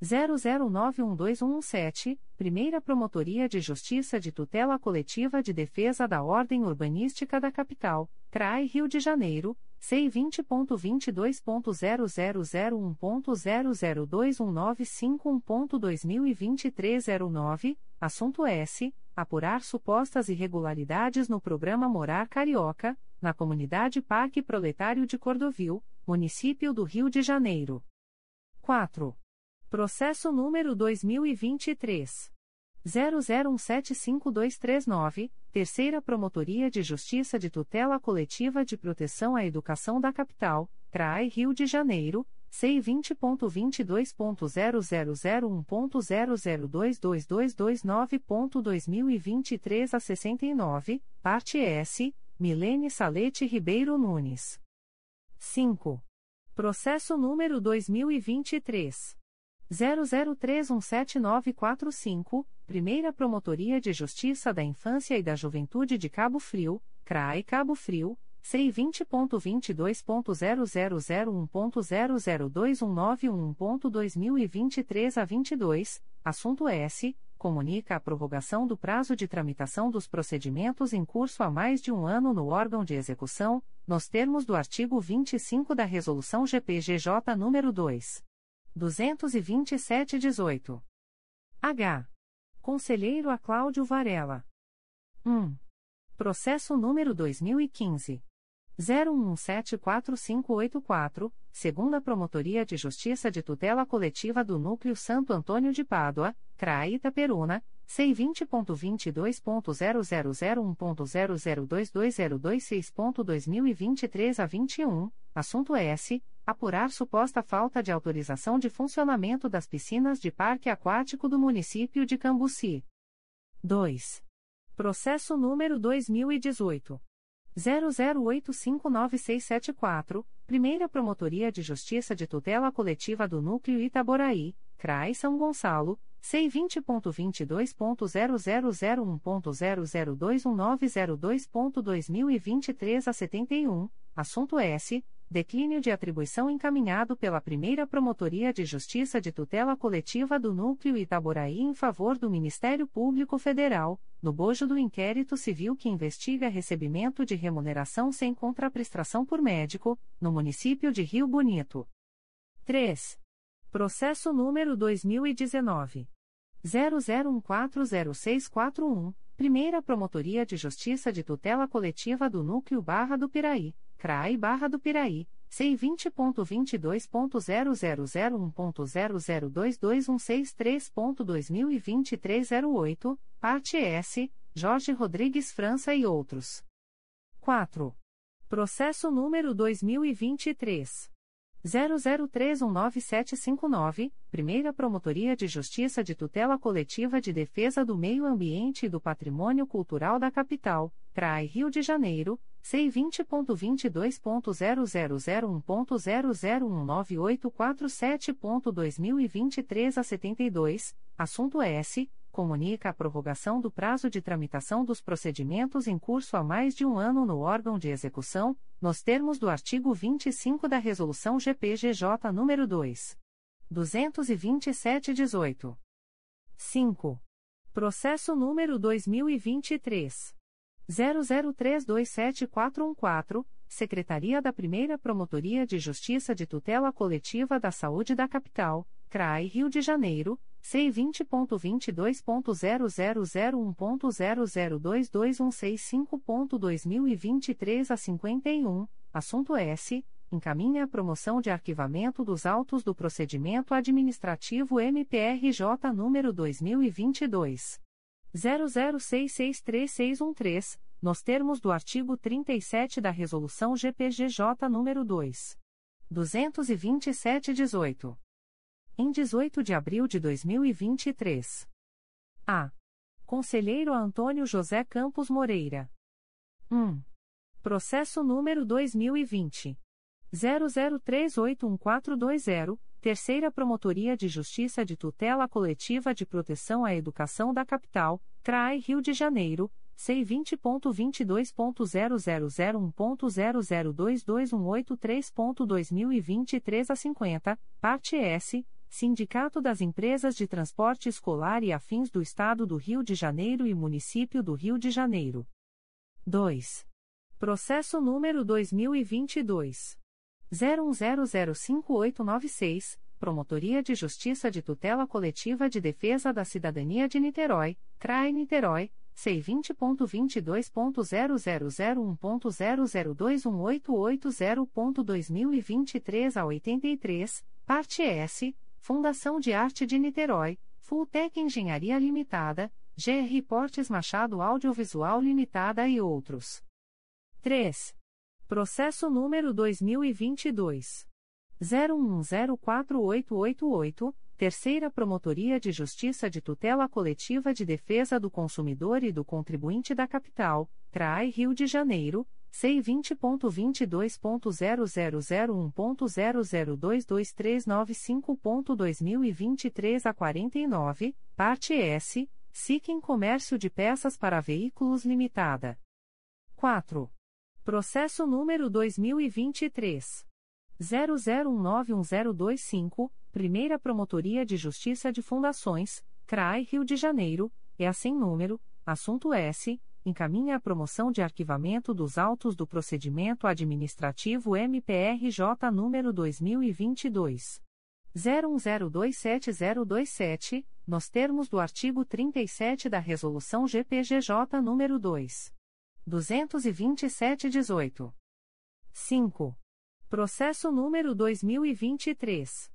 00912117, Primeira Promotoria de Justiça de Tutela Coletiva de Defesa da Ordem Urbanística da Capital, CRAI Rio de Janeiro, C20.22.0001.0021951.2023 09, assunto S. Apurar supostas irregularidades no programa Morar Carioca, na comunidade Parque Proletário de Cordovil, município do Rio de Janeiro. 4. Processo número 2023. 00175239, Terceira Promotoria de Justiça de Tutela Coletiva de Proteção à Educação da Capital, CRAI Rio de Janeiro, C20.22.0001.0022229.2023 a 69, parte S, Milene Salete Ribeiro Nunes. 5. Processo número 2023. 00317945, Primeira Promotoria de Justiça da Infância e da Juventude de Cabo Frio, CRAE Cabo Frio, C20.22.0001.0021911.2023 a 22, assunto S. Comunica a prorrogação do prazo de tramitação dos procedimentos em curso há mais de um ano no órgão de execução, nos termos do artigo 25 da Resolução GPGJ nº 2. 227-18. H. Conselheiro a Cláudio Varela. 1. Processo número 2015. 01174584, segunda Promotoria de Justiça de Tutela Coletiva do Núcleo Santo Antônio de Pádua, CRAI Itaperuna, C20.22.0001.0022026.2023 a 21, assunto S. Apurar suposta falta de autorização de funcionamento das piscinas de parque aquático do município de Cambuci. 2. Processo número 2018. 00859674, Primeira Promotoria de Justiça de Tutela Coletiva do Núcleo Itaboraí, CRAI São Gonçalo, C20.22.0001.0021902.2023 a 71, assunto S declínio de atribuição encaminhado pela primeira Promotoria de Justiça de Tutela Coletiva do Núcleo Itaboraí em favor do Ministério Público Federal, no bojo do inquérito civil que investiga recebimento de remuneração sem contraprestação por médico, no município de Rio Bonito. 3. Processo número 2019. 00140641, Primeira Promotoria de Justiça de Tutela Coletiva do Núcleo Barra do Piraí. CRAI Barra do Piraí, C20.22.0001.0022163.2023 08, parte S, Jorge Rodrigues França e outros. 4. Processo número 2023. 00319759, Primeira Promotoria de Justiça de Tutela Coletiva de Defesa do Meio Ambiente e do Patrimônio Cultural da Capital, CRAI Rio de Janeiro, C20.22.0001.0019847.2023 a 72, assunto S. comunica a prorrogação do prazo de tramitação dos procedimentos em curso há mais de um ano no órgão de execução, nos termos do artigo 25 da Resolução GPGJ nº 2. 227-18. 5. Processo número 2023. 00327414, Secretaria da Primeira Promotoria de Justiça de Tutela Coletiva da Saúde da Capital, CRAI Rio de Janeiro, C20.22.0001.0022165.2023 a 51, assunto S. Encaminha a promoção de arquivamento dos autos do procedimento administrativo MPRJ número 2022. 00663613, nos termos do artigo 37 da Resolução GPGJ número 2. 227-18 em 18 de abril de 2023. A. Conselheiro Antônio José Campos Moreira. 1. Processo número 2020. 00381420, Terceira Promotoria de Justiça de Tutela Coletiva de Proteção à Educação da Capital, CRAI Rio de Janeiro, C20.22.0001.0022183.2023 a 50, parte S Sindicato das Empresas de Transporte Escolar e Afins do Estado do Rio de Janeiro e Município do Rio de Janeiro. 2. Processo número 2022. 01005896, Promotoria de Justiça de Tutela Coletiva de Defesa da Cidadania de Niterói, CRAE Niterói, C20.22.0001.0021880.2023 a 83, parte S Fundação de Arte de Niterói, Fulltech Engenharia Limitada, GR Portes Machado Audiovisual Limitada e outros. 3. Processo número 2022. 01104888, Terceira Promotoria de Justiça de Tutela Coletiva de Defesa do Consumidor e do Contribuinte da Capital, CRAI Rio de Janeiro, C20.22.0001.0022395.2023 a 49, parte S, SIC Comércio de Peças para Veículos Limitada. 4. Processo número 2023. 00191025, Primeira Promotoria de Justiça de Fundações, CRAI Rio de Janeiro, é assim número, assunto S encaminha a promoção de arquivamento dos autos do procedimento administrativo MPRJ número 2022 01027027, nos termos do artigo 37 da resolução GPGJ número 2 227/18. 5. Processo número 2023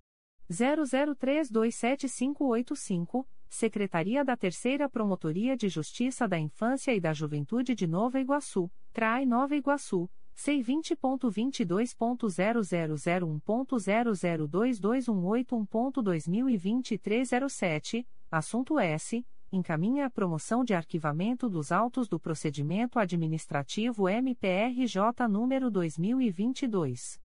00327585 Secretaria da Terceira Promotoria de Justiça da Infância e da Juventude de Nova Iguaçu, CRAI Nova Iguaçu, C20.22.0001.0022181.2023 07, assunto S. Encaminha a promoção de arquivamento dos autos do procedimento administrativo MPRJ número 2022.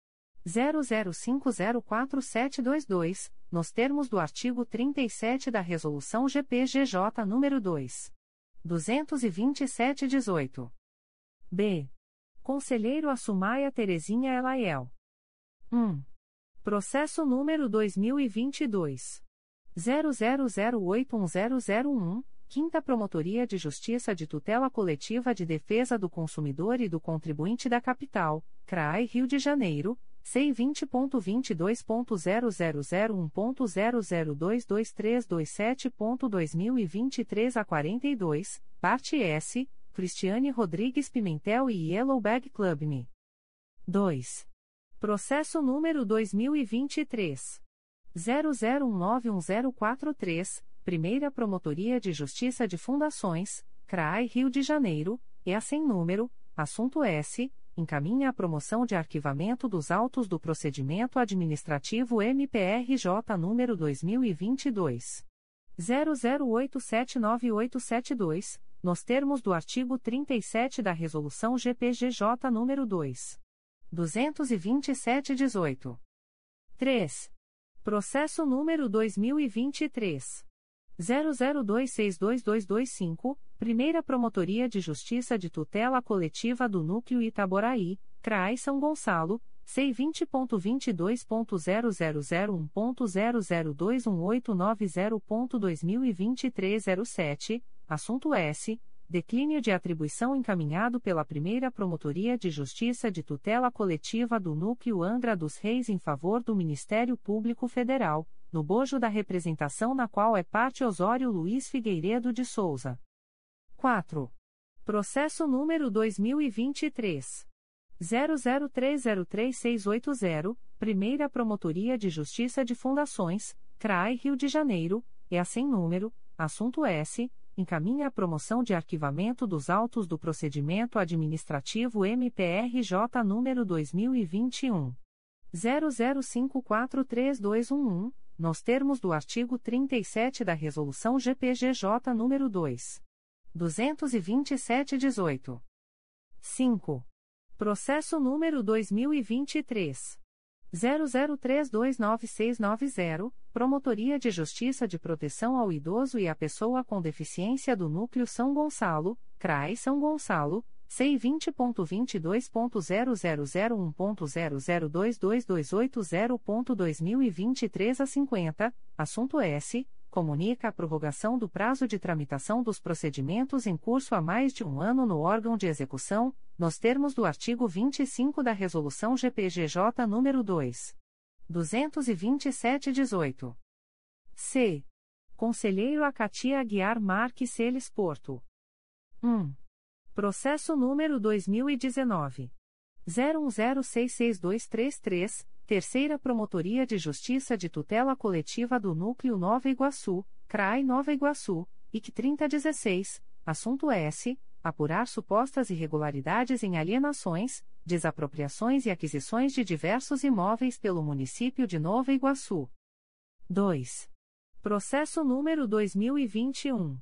00504722, nos termos do artigo 37 da Resolução GPGJ nº 2. 227-18. B. Conselheiro Assumaia Terezinha Elaiel. 1. Processo número 2022. 00081001, Quinta Promotoria de Justiça de Tutela Coletiva de Defesa do Consumidor e do Contribuinte da Capital, CRAI Rio de Janeiro, C20.22.0001.0022327.2023 a 42, parte S, Cristiane Rodrigues Pimentel e Yellow Bag Club Me. 2. Processo número 2023. 00191043, Primeira Promotoria de Justiça de Fundações, CRAI Rio de Janeiro, e a sem número, assunto S encaminha a promoção de arquivamento dos autos do procedimento administrativo MPRJ número 2022 00879872, nos termos do artigo 37 da resolução GPGJ número 2 227/18. 3. Processo número 2023 00262225, Primeira Promotoria de Justiça de Tutela Coletiva do Núcleo Itaboraí, CRAI São Gonçalo, C20.22.0001.0021890.2023 07, assunto S. Declínio de atribuição encaminhado pela Primeira Promotoria de Justiça de Tutela Coletiva do Núcleo Angra dos Reis em favor do Ministério Público Federal, no bojo da representação na qual é parte Osório Luiz Figueiredo de Souza. 4. Processo número 2023. 00303680, Primeira Promotoria de Justiça de Fundações, CRAI Rio de Janeiro, é a sem número, assunto S, encaminha a promoção de arquivamento dos autos do procedimento administrativo MPRJ número 2021 00543211, nos termos do artigo 37 da Resolução GPGJ número 2 227/18. 5. Processo número 2023 00329690, Promotoria de Justiça de Proteção ao Idoso e à Pessoa com Deficiência do Núcleo São Gonçalo, CRAI São Gonçalo, C20.22.0001.0022280.2023 a 50, assunto S. Comunica a prorrogação do prazo de tramitação dos procedimentos em curso há mais de um ano no órgão de execução, nos termos do artigo 25 da Resolução GPGJ nº 2. 227-18. C. Conselheiro Acatia Aguiar Marques Celes Porto. 1. Processo número 2019. 01066233, Terceira Promotoria de Justiça de Tutela Coletiva do Núcleo Nova Iguaçu, CRAI Nova Iguaçu, IC 3016, assunto S. Apurar supostas irregularidades em alienações, desapropriações e aquisições de diversos imóveis pelo município de Nova Iguaçu. 2. Processo número 2021.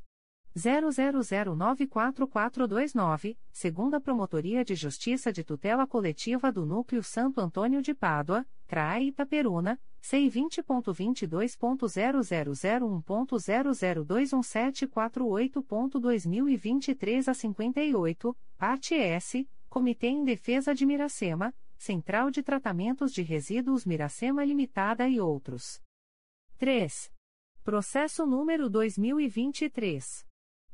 00094429, segunda Promotoria de Justiça de Tutela Coletiva do Núcleo Santo Antônio de Pádua, CRAE Itaperuna, C20.22.0001.0021748.2023 a 58, parte S, Comitê em Defesa de Miracema, Central de Tratamentos de Resíduos Miracema Limitada e outros. 3. Processo número 2023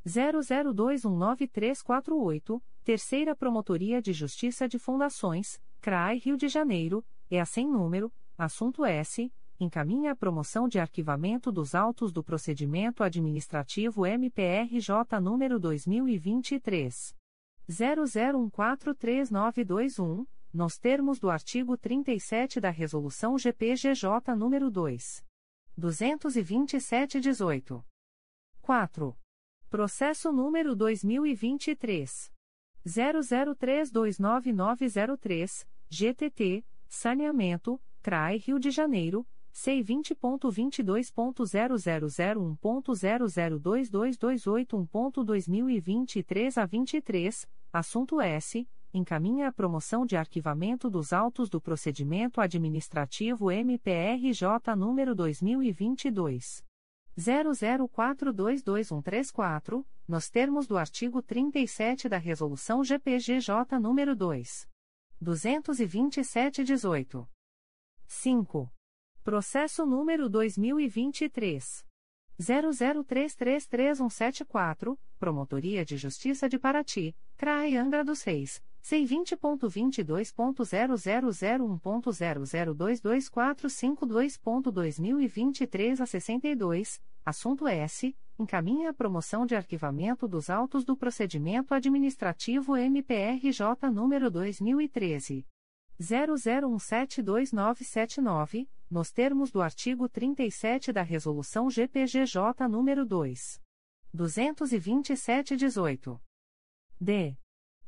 00219348, Terceira Promotoria de Justiça de Fundações, CRAI Rio de Janeiro, é a sem número, assunto S, encaminha a promoção de arquivamento dos autos do procedimento administrativo MPRJ número 2023 00143921, nos termos do artigo 37 da Resolução GPGJ número 2. 227-18. 4. Processo número 2023. 00329903, GTT, Saneamento, CRAI Rio de Janeiro, C20.22.0001.0022281.2023 a 23, assunto S. Encaminha a promoção de arquivamento dos autos do procedimento administrativo MPRJ número 2022. 00422134, nos termos do artigo 37 da Resolução GPGJ nº 2. 227-18. 5. Processo número 2023. 00333174, Promotoria de Justiça de Paraty, CRAE Angra dos Reis, C20.22.0001.0022452.2023 a 62, assunto S. Encaminha a promoção de arquivamento dos autos do procedimento administrativo MPRJ número 2013. 00172979, nos termos do artigo 37 da Resolução GPGJ número 2. 227-18. D.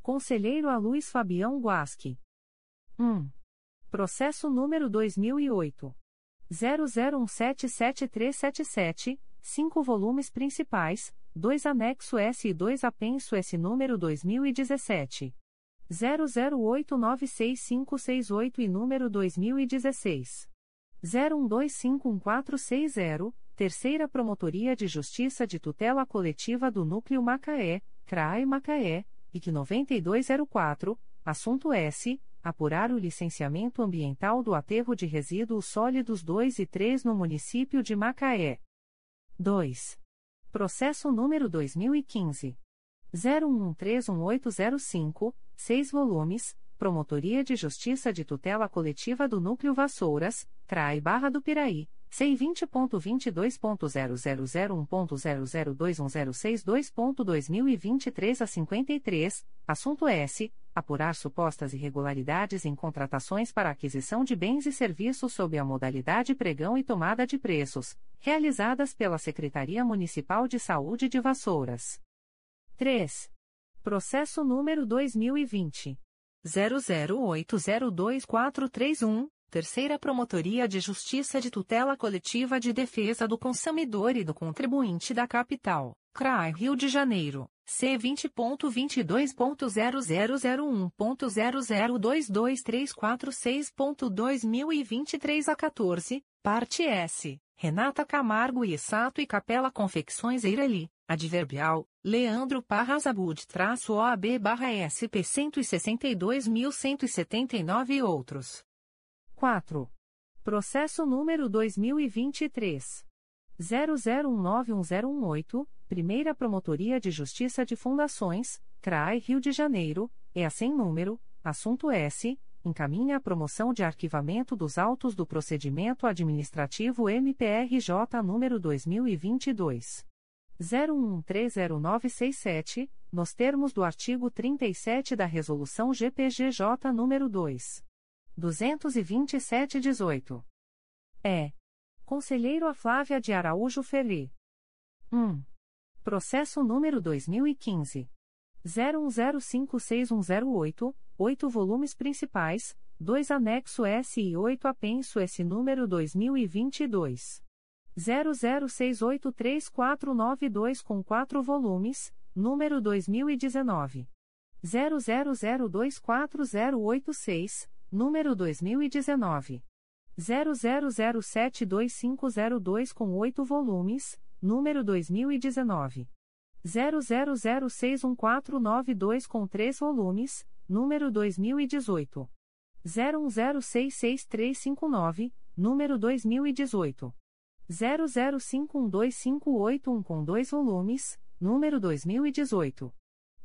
Conselheiro a Luiz Fabião Guasque. 1. Processo número 2008. 00177377, 5 volumes principais, 2 anexo S e 2 apenso S número 2017. 00896568 e número 2016. 01251460, Terceira Promotoria de Justiça de Tutela Coletiva do Núcleo Macaé, CRAE Macaé, IC 9204, assunto S. Apurar o licenciamento ambiental do aterro de resíduos sólidos 2 e 3 no município de Macaé. 2. Processo número 2015. 01131805, 6 volumes, Promotoria de Justiça de Tutela Coletiva do Núcleo Vassouras, CRAI Barra do Piraí, C20.22.0001.0021062.2023 a 53, assunto S. Apurar supostas irregularidades em contratações para aquisição de bens e serviços sob a modalidade pregão e tomada de preços, realizadas pela Secretaria Municipal de Saúde de Vassouras. 3. Processo número 2020. 00802431, Terceira Promotoria de Justiça de Tutela Coletiva de Defesa do Consumidor e do Contribuinte da Capital, CRAI Rio de Janeiro, C20.22.0001.0022346.2023 a 14, parte S, Renata Camargo e Sato e Capela Confecções Eireli. Adverbial, Leandro Parras Abud traço OAB barra SP 162.179 e outros. 4. Processo número 2023. 00191018, Primeira Promotoria de Justiça de Fundações, CRAI Rio de Janeiro, é sem número, assunto S, encaminha a promoção de arquivamento dos autos do procedimento administrativo MPRJ número 2022 01130967, nos termos do artigo 37 da Resolução GPGJ nº 2. 227-18. É. Conselheiro a Flávia de Araújo Ferri. 1. Processo número 2015. 01056108, 8 volumes principais, 2 anexo S e 8 apenso S número 2022. 00683492 com 4 volumes, número 2019. 00024086, número 2019. 00072502 com 8 volumes, número 2019. 00061492 com 3 volumes, número 2018. 01066359, número 2018. 00512581 com dois volumes, número 2018.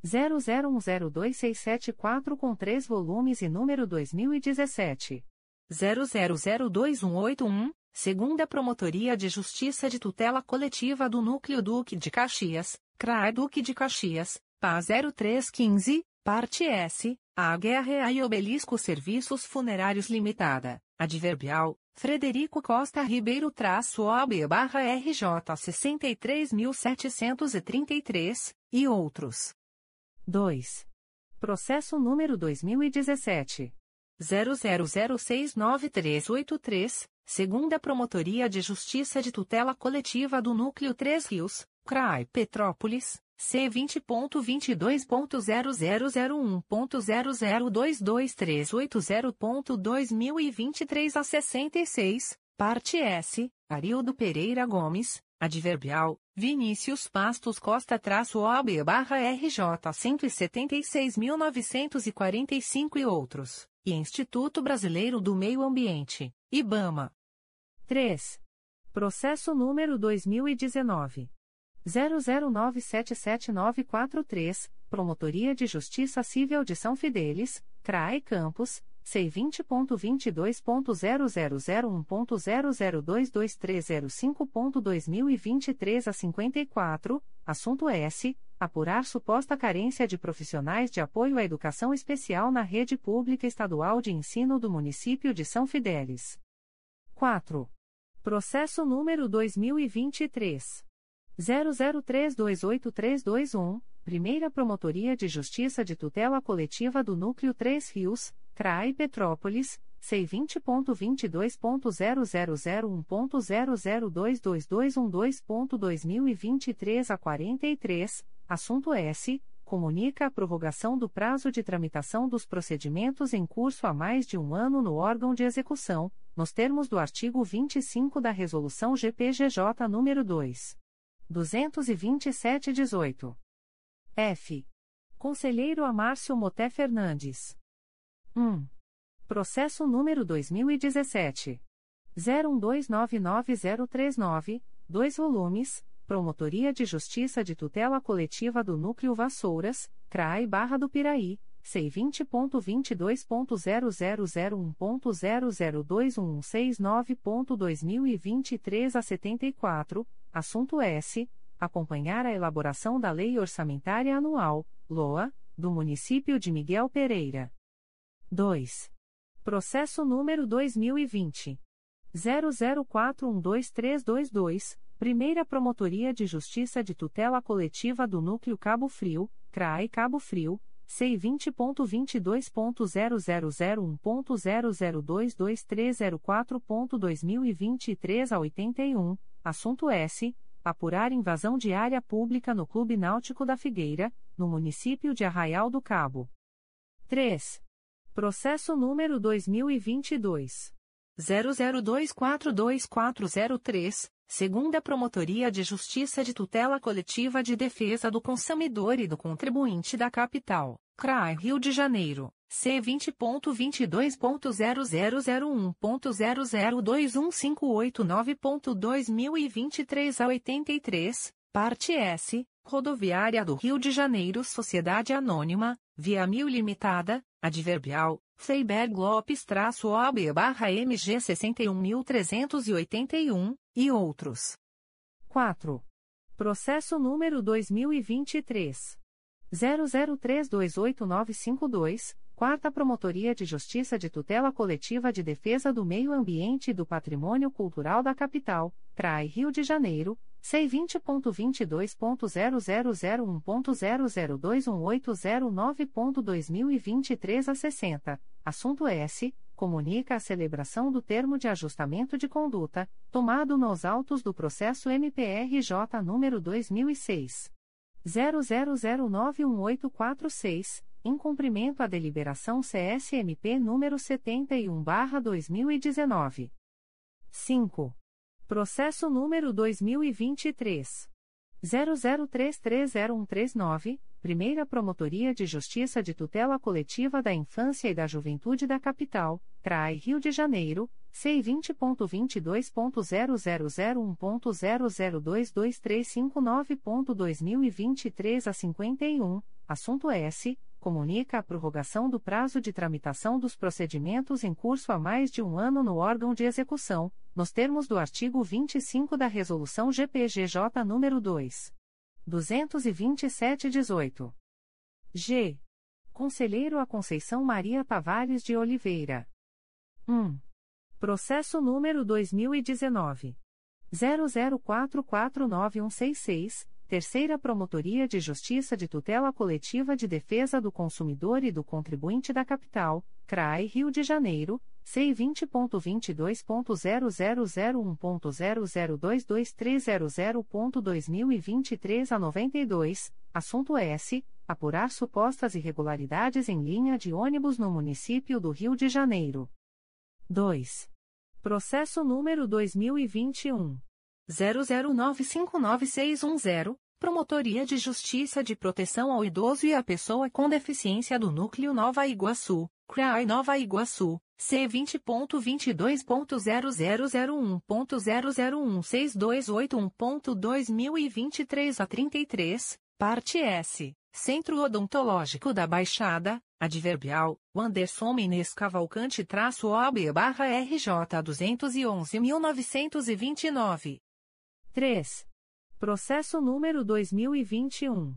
00102674 com três volumes e número 2017. 00021181, segunda Promotoria de Justiça de Tutela Coletiva do Núcleo Duque de Caxias, CRAE Duque de Caxias, PA 0315, parte S, A Guerra e Obelisco Serviços Funerários Limitada, adverbial, Frederico Costa Ribeiro traço OAB barra RJ 63.733, e outros. 2. Processo número 2017. 00069383, segunda Promotoria de Justiça de Tutela Coletiva do Núcleo 3 Rios, CRAI Petrópolis, C20.22.0001.0022380.2023 a 66, parte S, Arildo Pereira Gomes, adverbial, Vinícius Pastos Costa traço OAB barra RJ 176.945 e outros, e Instituto Brasileiro do Meio Ambiente, IBAMA. 3. Processo número 2019. 00977943, Promotoria de Justiça Civil de São Fidélis, CRAE Campos, C20.22.0001.0022305.2023 a 54, assunto S. Apurar suposta carência de profissionais de apoio à educação especial na rede pública estadual de ensino do município de São Fidélis. 4. Processo número 2023. 00328321, Primeira Promotoria de Justiça de Tutela Coletiva do Núcleo 3 Rios, CRAI Petrópolis, C20.22.0001.0022212.2023 a 43, assunto S. comunica a prorrogação do prazo de tramitação dos procedimentos em curso há mais de um ano no órgão de execução, nos termos do artigo 25 da Resolução GPGJ nº 2. 227-18. F. Conselheiro Amárcio Moté Fernandes. 1. Processo número 2017. 01299039, 2 volumes Promotoria de Justiça de Tutela Coletiva do Núcleo Vassouras, CRAI Barra do Piraí, C20.22.0001.0021169.2023 a 74, assunto S. Acompanhar a elaboração da Lei Orçamentária Anual, LOA, do município de Miguel Pereira. 2. Processo número 2020. 00412322 Primeira Promotoria de Justiça de Tutela Coletiva do Núcleo Cabo Frio, CRAE Cabo Frio, C20.22.0001.0022304.2023 a 81, assunto S. Apurar invasão de área pública no Clube Náutico da Figueira, no município de Arraial do Cabo. 3. Processo número 2022. 00242403. Segunda Promotoria de Justiça de Tutela Coletiva de Defesa do Consumidor e do Contribuinte da Capital, CRAI Rio de Janeiro, C20.22.0001.0021589.2023 a 83, parte S, Rodoviária do Rio de Janeiro Sociedade Anônima, Via Mil Limitada, Adverbial, Freiberg Lopes-OB barra MG 61.381, e outros. 4. Processo número 2023. 00328952, Quarta Promotoria de Justiça de Tutela Coletiva de Defesa do Meio Ambiente e do Patrimônio Cultural da Capital, CRAI Rio de Janeiro, C20.22.0001.0021809.2023 a 60, assunto S comunica a celebração do termo de ajustamento de conduta, tomado nos autos do processo MPRJ número 2006 00091846, em cumprimento à deliberação CSMP número 71/2019. 5. Processo número 2023 00330139 Primeira Promotoria de Justiça de Tutela Coletiva da Infância e da Juventude da Capital, CRAI Rio de Janeiro, C20.22.0001.0022359.2023 a 51, assunto S. Comunica a prorrogação do prazo de tramitação dos procedimentos em curso há mais de um ano no órgão de execução, nos termos do artigo 25 da Resolução GPGJ nº 2. 227-18. G. Conselheiro a Conceição Maria Tavares de Oliveira. 1. Processo número 2019. 00449166, Terceira Promotoria de Justiça de Tutela Coletiva de Defesa do Consumidor e do Contribuinte da Capital, CRAI Rio de Janeiro, C20.22.0001.0022300.2023 a 92, assunto S. Apurar supostas irregularidades em linha de ônibus no município do Rio de Janeiro. 2. Processo número 2021. 00959610, Promotoria de Justiça de Proteção ao Idoso e à Pessoa com Deficiência do Núcleo Nova Iguaçu, CRAI Nova Iguaçu, C20.22.0001.0016281.2023 a 33, parte S, Centro Odontológico da Baixada, Adverbial, Anderson Mendes Cavalcante-OB barra RJ 211.929. 3. Processo número 2021.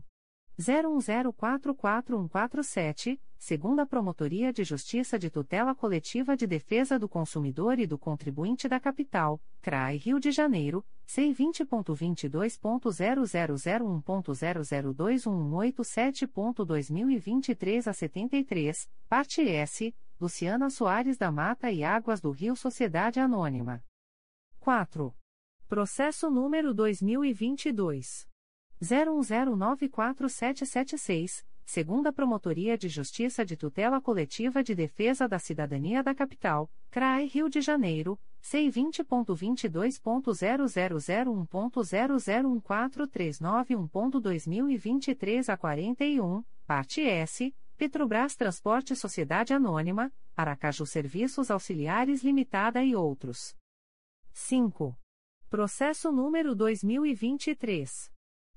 01044147, segunda Promotoria de Justiça de Tutela Coletiva de Defesa do Consumidor e do Contribuinte da Capital, CRAI Rio de Janeiro, C20.22.0001.0021187.2023 a 73, parte S, Luciana Soares da Mata e Águas do Rio Sociedade Anônima. 4. Processo número 2022. 01094776, segunda Promotoria de Justiça de Tutela Coletiva de Defesa da Cidadania da Capital, CRAE Rio de Janeiro, C20.22.0001.0014391.2023 a 41, parte S, Petrobras Transporte Sociedade Anônima, Aracaju Serviços Auxiliares Limitada e outros. 5. Processo número 2023.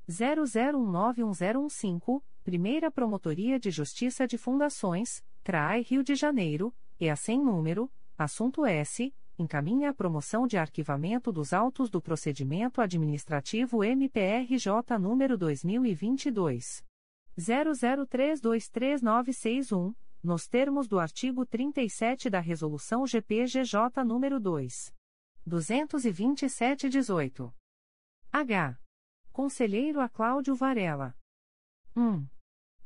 00191015, Primeira Promotoria de Justiça de Fundações, CRAI Rio de Janeiro, e a sem número, assunto S, encaminha a promoção de arquivamento dos autos do procedimento administrativo MPRJ número 2022 00323961, nos termos do artigo 37 da Resolução GPGJ número 2 227/18. H. Conselheiro a Cláudio Varela. 1.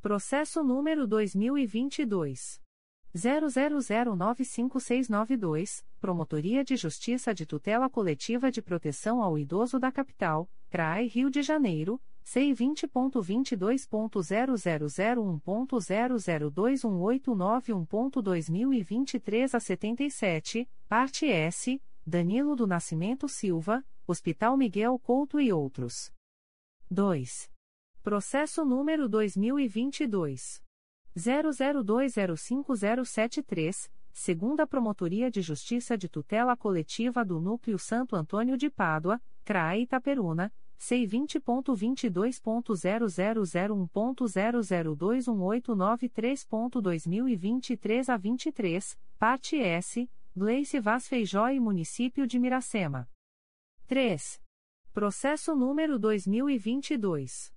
Processo número 2022 00095692, Promotoria de Justiça de Tutela Coletiva de Proteção ao Idoso da Capital, CRAI Rio de Janeiro, C20.22.0001.0021891.2023 a 77, parte S, Danilo do Nascimento Silva, Hospital Miguel Couto e outros. 2. Processo número 2022. 00205073, segunda Promotoria de Justiça de Tutela Coletiva do Núcleo Santo Antônio de Pádua, CRAE Itaperuna, C20.22.0001.0021893.2023 a 23, parte S, Gleice Vaz Feijó e Município de Miracema. 3. Processo número 2022.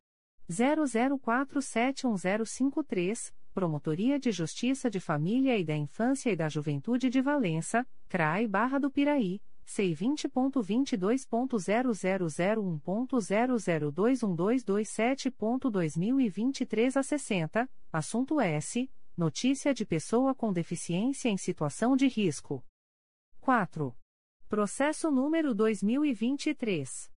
00471053, Promotoria de Justiça de Família e da Infância e da Juventude de Valença, CRAI Barra do Piraí, C20.22.0001.0021227.2023 a 60, assunto S. Notícia de pessoa com deficiência em situação de risco. 4. Processo número 2023.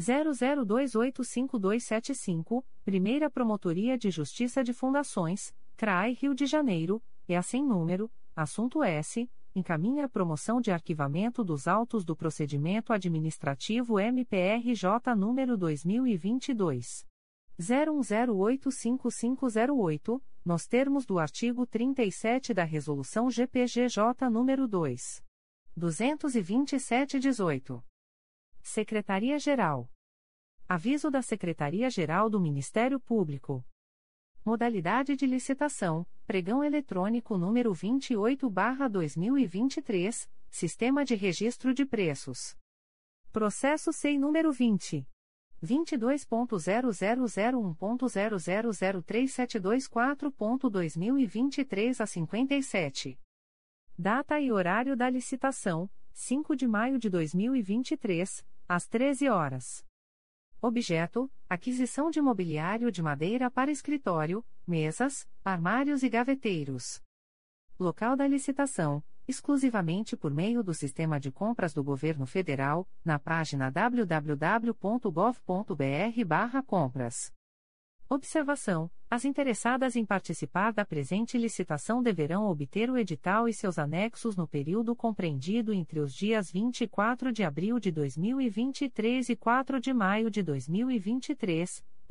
00285275, Primeira Promotoria de Justiça de Fundações, CRAI Rio de Janeiro, e assim número, assunto S, encaminha a promoção de arquivamento dos autos do procedimento administrativo MPRJ número 2022 01085508, nos termos do artigo 37 da Resolução GPGJ número 2 227/18. Secretaria-Geral. Aviso da Secretaria-Geral do Ministério Público. Modalidade de licitação: Pregão eletrônico número 28/2023, Sistema de Registro de Preços. Processo SEI número 20 22.0001.0003724.2023 a 57. Data e horário da licitação: 5 de maio de 2023, às 13 horas. Objeto: aquisição de mobiliário de madeira para escritório, mesas, armários e gaveteiros. Local da licitação: exclusivamente por meio do sistema de compras do Governo Federal, na página www.gov.br/compras. Observação: As interessadas em participar da presente licitação deverão obter o edital e seus anexos no período compreendido entre os dias 24 de abril de 2023 e 4 de maio de 2023,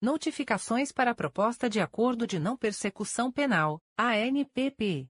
Notificações para a Proposta de Acordo de Não Persecução Penal, ANPP.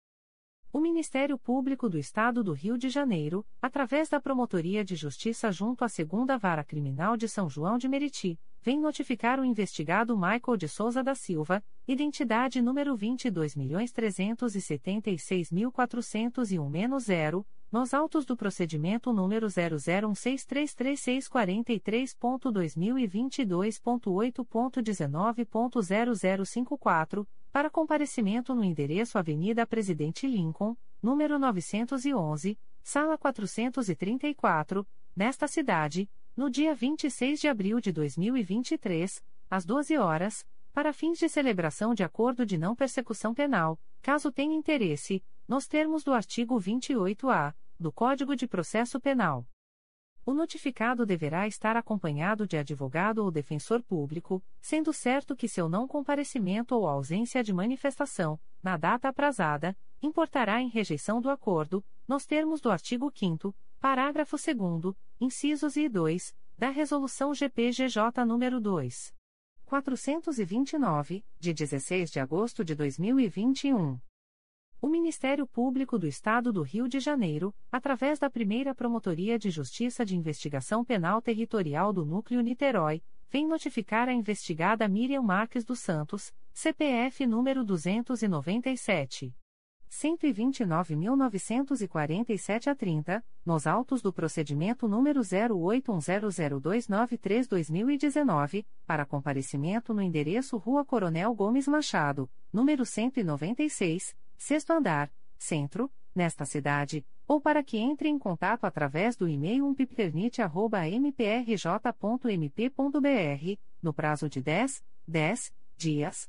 O Ministério Público do Estado do Rio de Janeiro, através da Promotoria de Justiça junto à Segunda Vara Criminal de São João de Meriti, vem notificar o investigado Michael de Souza da Silva, identidade número 22.376.401-0, nos autos do procedimento número 001633643.2022.8.19.0054, para comparecimento no endereço Avenida Presidente Lincoln, número 911, sala 434, nesta cidade, no dia 26 de abril de 2023, às 12 horas, para fins de celebração de acordo de não persecução penal, caso tenha interesse, nos termos do artigo 28-A do Código de Processo Penal. O notificado deverá estar acompanhado de advogado ou defensor público, sendo certo que seu não comparecimento ou ausência de manifestação, na data aprazada, importará em rejeição do acordo, nos termos do artigo 5 parágrafo 2 incisos e 2, da Resolução GPGJ nº 2. 429, de 16 de agosto de 2021. O Ministério Público do Estado do Rio de Janeiro, através da primeira Promotoria de Justiça de Investigação Penal Territorial do Núcleo Niterói, vem notificar a investigada Miriam Marques dos Santos, CPF número 297. 129.947 a 30, nos autos do procedimento número 08100293-2019, para comparecimento no endereço Rua Coronel Gomes Machado, número 196, sexto andar, centro, nesta cidade, ou para que entre em contato através do e-mail umpipternit.mprj.mp.br, no prazo de 10, 10 dias,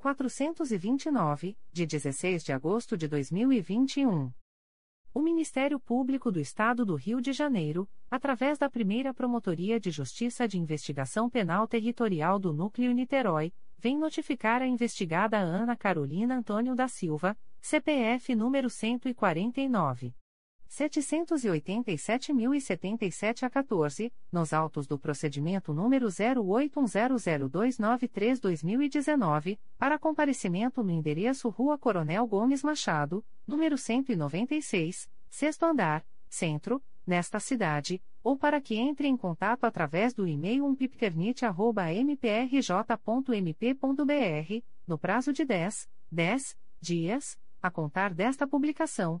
429, de 16 de agosto de 2021. O Ministério Público do Estado do Rio de Janeiro, através da primeira Promotoria de Justiça de Investigação Penal Territorial do Núcleo Niterói, vem notificar a investigada Ana Carolina Antônio da Silva, CPF número 149. 787.077 a 14, nos autos do procedimento número 08100293-2019, para comparecimento no endereço Rua Coronel Gomes Machado, número 196, sexto andar, centro, nesta cidade, ou para que entre em contato através do e-mail umpipternit.mprj.mp.br, no prazo de 10, 10 dias, a contar desta publicação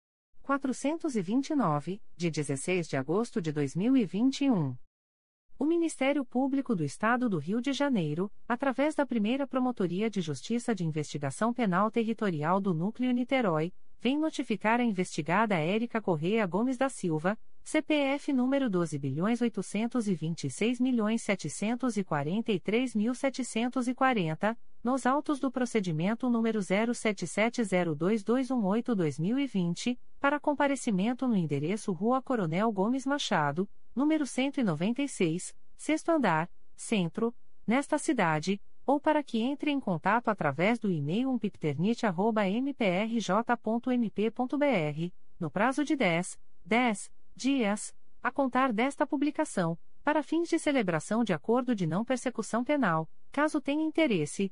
429, de 16 de agosto de 2021. O Ministério Público do Estado do Rio de Janeiro, através da primeira Promotoria de Justiça de Investigação Penal Territorial do Núcleo Niterói, vem notificar a investigada Érica Correia Gomes da Silva, CPF número 12.826.743.740, nos autos do procedimento número 07702218-2020, para comparecimento no endereço Rua Coronel Gomes Machado, número 196, sexto andar, centro, nesta cidade, ou para que entre em contato através do e-mail umpipternit.mprj.mp.br, no prazo de 10, 10 dias, a contar desta publicação, para fins de celebração de acordo de não persecução penal, caso tenha interesse,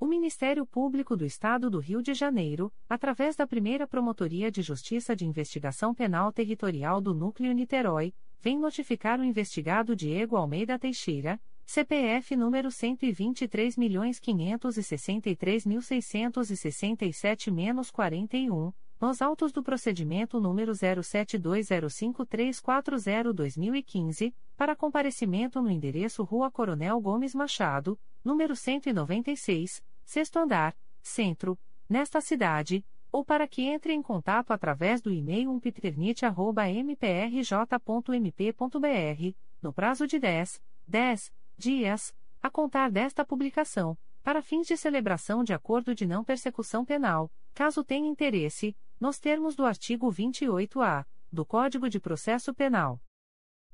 O Ministério Público do Estado do Rio de Janeiro, através da primeira Promotoria de Justiça de Investigação Penal Territorial do Núcleo Niterói, vem notificar o investigado Diego Almeida Teixeira, CPF número 123.563.667-41, nos autos do procedimento número 07205340-2015, para comparecimento no endereço Rua Coronel Gomes Machado, número 196, sexto andar, centro, nesta cidade, ou para que entre em contato através do e-mail umpiternit.mprj.mp.br, no prazo de 10, 10 dias, a contar desta publicação, para fins de celebração de acordo de não persecução penal, caso tenha interesse, nos termos do artigo 28-A do Código de Processo Penal.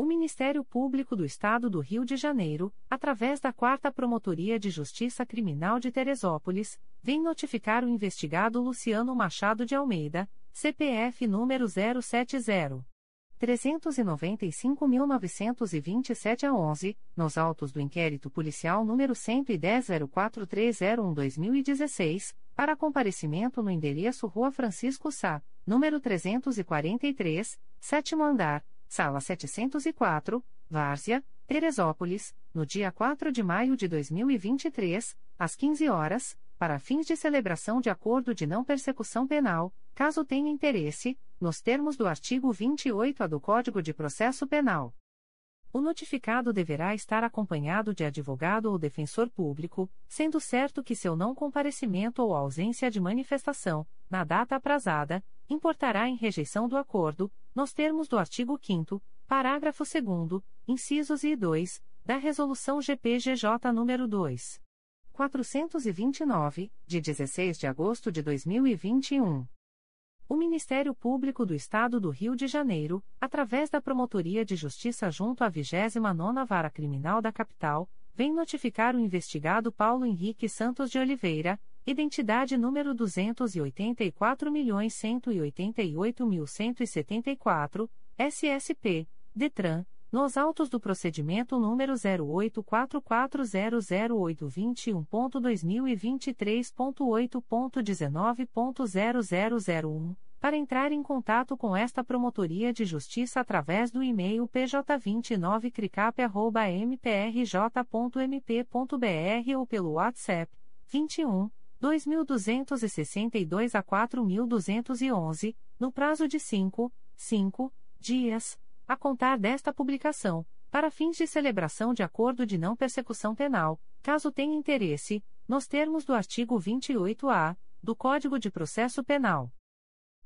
O Ministério Público do Estado do Rio de Janeiro, através da Quarta Promotoria de Justiça Criminal de Teresópolis, vem notificar o investigado Luciano Machado de Almeida, CPF número 070 395.927 a 11, nos autos do inquérito policial número 110.04301-2016, para comparecimento no endereço Rua Francisco Sá, número 343, sétimo andar Sala 704, Várzea, Teresópolis, no dia 4 de maio de 2023, às 15 horas, para fins de celebração de acordo de não persecução penal, caso tenha interesse, nos termos do artigo 28-A do Código de Processo Penal. O notificado deverá estar acompanhado de advogado ou defensor público, sendo certo que seu não comparecimento ou ausência de manifestação, na data aprazada, importará em rejeição do acordo, nos termos do artigo 5 parágrafo 2 incisos e 2, da Resolução GPGJ nº 2. 429, de 16 de agosto de 2021. O Ministério Público do Estado do Rio de Janeiro, através da Promotoria de Justiça junto à 29ª Vara Criminal da Capital, vem notificar o investigado Paulo Henrique Santos de Oliveira, identidade número 284.188.174, SSP, DETRAN, nos autos do procedimento número 084400821.2023.8.19.0001, para entrar em contato com esta Promotoria de Justiça através do e-mail pj29cricap.mprj.mp.br ou pelo WhatsApp 21 2.262 a 4.211, no prazo de 5, 5 dias, a contar desta publicação, para fins de celebração de acordo de não persecução penal, caso tenha interesse, nos termos do artigo 28-A do Código de Processo Penal.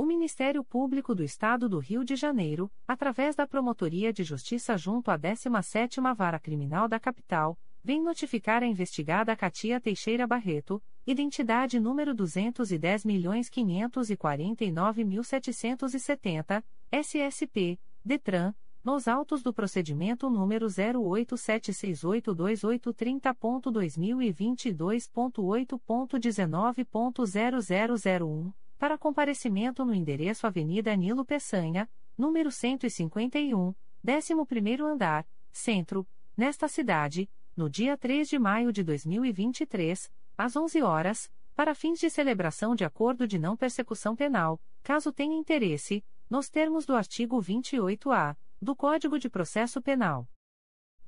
O Ministério Público do Estado do Rio de Janeiro, através da Promotoria de Justiça junto à 17ª Vara Criminal da Capital, vem notificar a investigada Katia Teixeira Barreto, identidade número 210.549.770, SSP, DETRAN, nos autos do procedimento número 087682830.2022.8.19.0001 para comparecimento no endereço Avenida Nilo Peçanha, número 151, 11º andar, Centro, nesta cidade, no dia 3 de maio de 2023, às 11 horas, para fins de celebração de acordo de não persecução penal, caso tenha interesse, nos termos do artigo 28-A do Código de Processo Penal.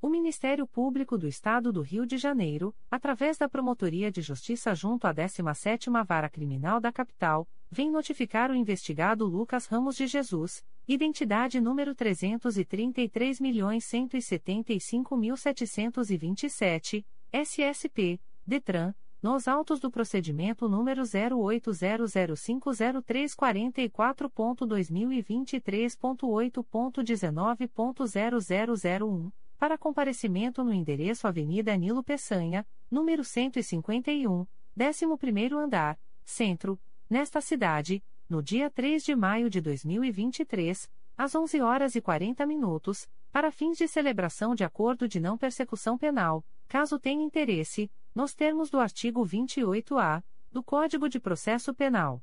O Ministério Público do Estado do Rio de Janeiro, através da Promotoria de Justiça junto à 17ª Vara Criminal da Capital, vem notificar o investigado Lucas Ramos de Jesus, identidade número 333.175.727, SSP, DETRAN, nos autos do procedimento número 080050344.2023.8.19.0001, para comparecimento no endereço Avenida Nilo Peçanha, número 151, 11º andar, Centro, nesta cidade, no dia 3 de maio de 2023, às 11 horas e 40 minutos, para fins de celebração de acordo de não persecução penal, caso tenha interesse, nos termos do artigo 28-A do Código de Processo Penal.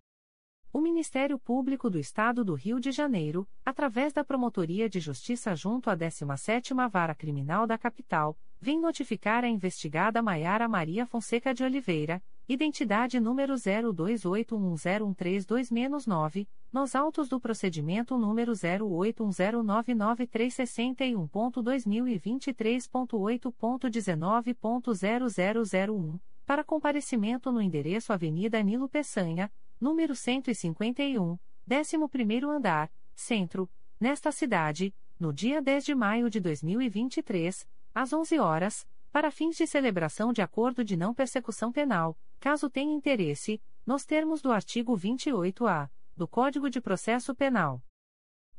O Ministério Público do Estado do Rio de Janeiro, através da Promotoria de Justiça junto à 17ª Vara Criminal da Capital, vem notificar a investigada Maiara Maria Fonseca de Oliveira, identidade número 02810132-9, nos autos do procedimento número 081099361.2023.8.19.0001, para comparecimento no endereço Avenida Nilo Peçanha, número 151, 11º andar, Centro, nesta cidade, no dia 10 de maio de 2023, às 11 horas, para fins de celebração de acordo de não persecução penal, caso tenha interesse, nos termos do artigo 28-A do Código de Processo Penal.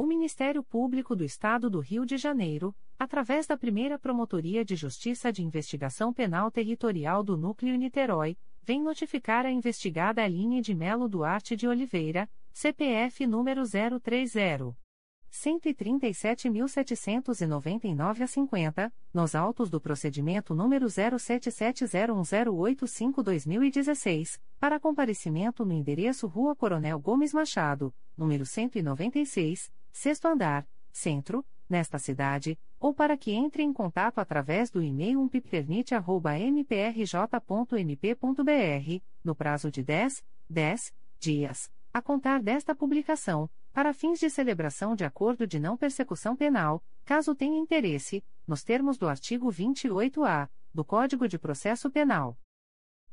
O Ministério Público do Estado do Rio de Janeiro, através da primeira Promotoria de Justiça de Investigação Penal Territorial do Núcleo Niterói, vem notificar a investigada Aline de Melo Duarte de Oliveira, CPF número 030. 137.799 a 50, nos autos do procedimento número 07701085-2016, para comparecimento no endereço Rua Coronel Gomes Machado, número 196, sexto andar, centro, nesta cidade, ou para que entre em contato através do e-mail umpipernit.mprj.mp.br, no prazo de 10, 10 dias, a contar desta publicação, para fins de celebração de acordo de não persecução penal, caso tenha interesse, nos termos do artigo 28-A do Código de Processo Penal.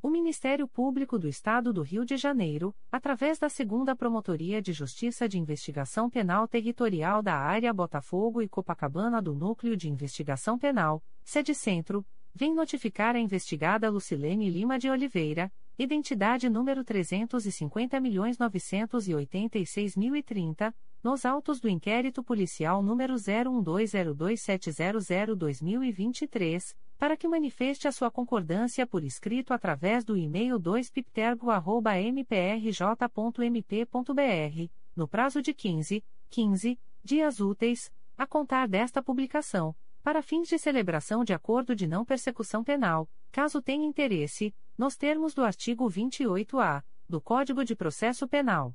O Ministério Público do Estado do Rio de Janeiro, através da Segunda Promotoria de Justiça de Investigação Penal Territorial da Área Botafogo e Copacabana do Núcleo de Investigação Penal, sede Centro, vem notificar a investigada Lucilene Lima de Oliveira, identidade número 350.986.030, nos autos do inquérito policial número 01202700-2023, para que manifeste a sua concordância por escrito através do e-mail 2piptergo.mprj.mp.br, no prazo de 15, 15 dias úteis, a contar desta publicação, para fins de celebração de acordo de não persecução penal, caso tenha interesse, nos termos do artigo 28-A do Código de Processo Penal.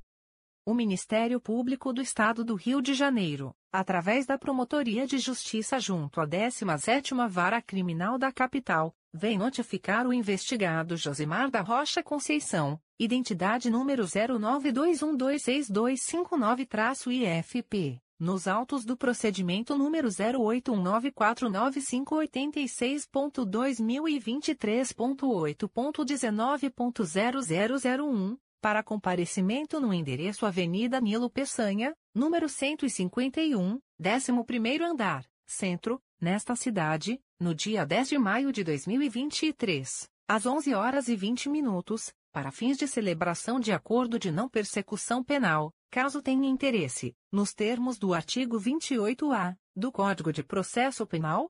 O Ministério Público do Estado do Rio de Janeiro, através da Promotoria de Justiça junto à 17ª Vara Criminal da Capital, vem notificar o investigado Josimar da Rocha Conceição, identidade número 0921262259-IFP, nos autos do procedimento número 08194956.2023.8.19.0001 para comparecimento no endereço Avenida Nilo Peçanha, número 151, 11º andar, Centro, nesta cidade, no dia 10 de maio de 2023, às 11 horas e 20 minutos, para fins de celebração de acordo de não persecução penal, caso tenha interesse, nos termos do artigo 28-A do Código de Processo Penal,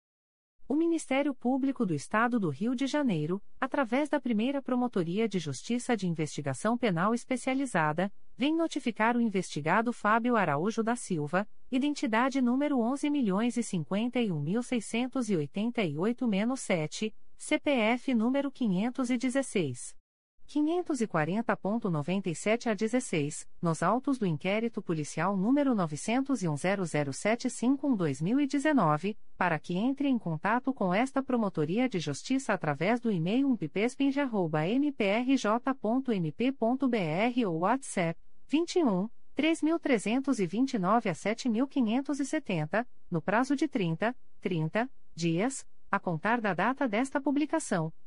O Ministério Público do Estado do Rio de Janeiro, através da primeira Promotoria de Justiça de Investigação Penal Especializada, vem notificar o investigado Fábio Araújo da Silva, identidade número 11.051.688-7, CPF número 516. 540.97 a 16, nos autos do inquérito policial número 901.00751-2019, para que entre em contato com esta Promotoria de Justiça através do e-mail umpipespinja.mprj.mp.br ou WhatsApp 21 3329 a 7570, no prazo de 30, 30 dias, a contar da data desta publicação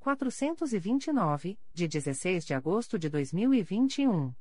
429, de 16 de agosto de 2021.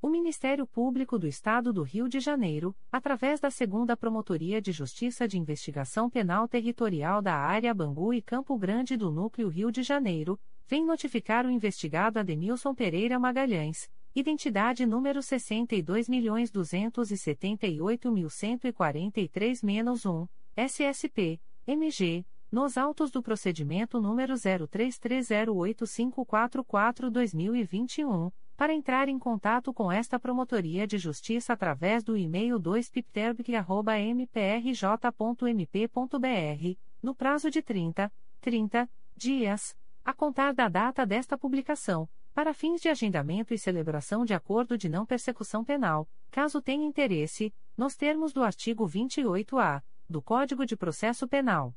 O Ministério Público do Estado do Rio de Janeiro, através da Segunda Promotoria de Justiça de Investigação Penal Territorial da Área Bangu e Campo Grande do Núcleo Rio de Janeiro, vem notificar o investigado Ademilson Pereira Magalhães, identidade número 62.278.143-1, SSP, MG nos autos do procedimento número 03308544-2021, para entrar em contato com esta Promotoria de Justiça através do e-mail 2pipterbic.mprj.mp.br, no prazo de 30, 30 dias, a contar da data desta publicação, para fins de agendamento e celebração de acordo de não persecução penal, caso tenha interesse, nos termos do artigo 28-A do Código de Processo Penal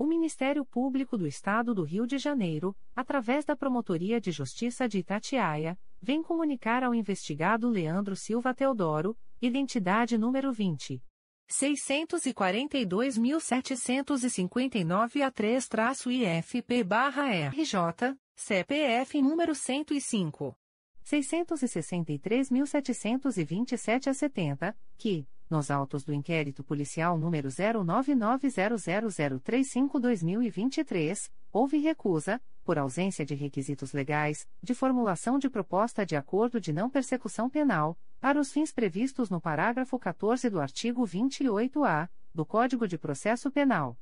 o Ministério Público do Estado do Rio de Janeiro, através da Promotoria de Justiça de Itatiaia, vem comunicar ao investigado Leandro Silva Teodoro, identidade número 20. 642.759 a 3-IFP-RJ, CPF número 105. 663.727 a 70, que, nos autos do inquérito policial número 09900035-2023, houve recusa, por ausência de requisitos legais, de formulação de proposta de acordo de não persecução penal, para os fins previstos no parágrafo 14 do artigo 28-A do Código de Processo Penal.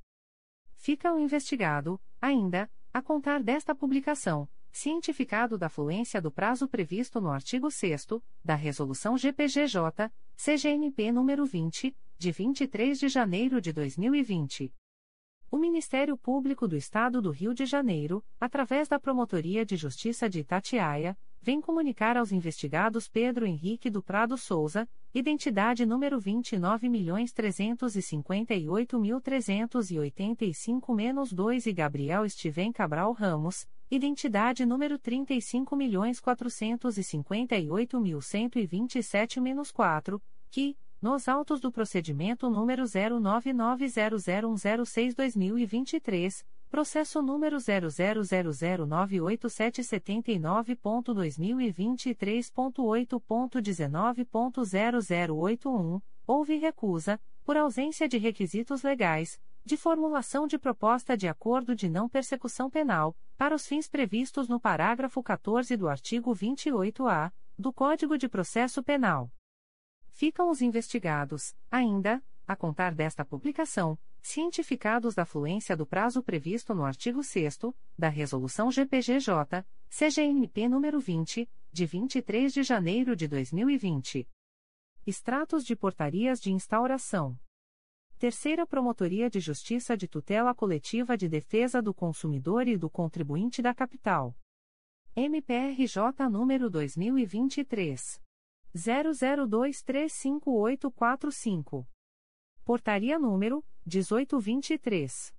Fica o investigado, ainda, a contar desta publicação cientificado da fluência do prazo previsto no artigo 6 da Resolução GPGJ, CGNP nº 20, de 23 de janeiro de 2020. O Ministério Público do Estado do Rio de Janeiro, através da Promotoria de Justiça de Itatiaia, vem comunicar aos investigados Pedro Henrique do Prado Souza, identidade número 29.358.385-2 e Gabriel Steven Cabral Ramos, identidade número 35.458.127-4, que, nos autos do procedimento número 09900106-2023, processo número 000987799.2023.8.19.0081, houve recusa, por ausência de requisitos legais, de formulação de proposta de acordo de não persecução penal, para os fins previstos no parágrafo 14 do artigo 28-A do Código de Processo Penal ficam os investigados, ainda, a contar desta publicação, cientificados da fluência do prazo previsto no artigo 6 da Resolução GPGJ, CGNP nº 20, de 23 de janeiro de 2020. Extratos de portarias de instauração. Terceira Promotoria de Justiça de Tutela Coletiva de Defesa do Consumidor e do Contribuinte da Capital. MPRJ número 2023 00235845. Portaria número 1823.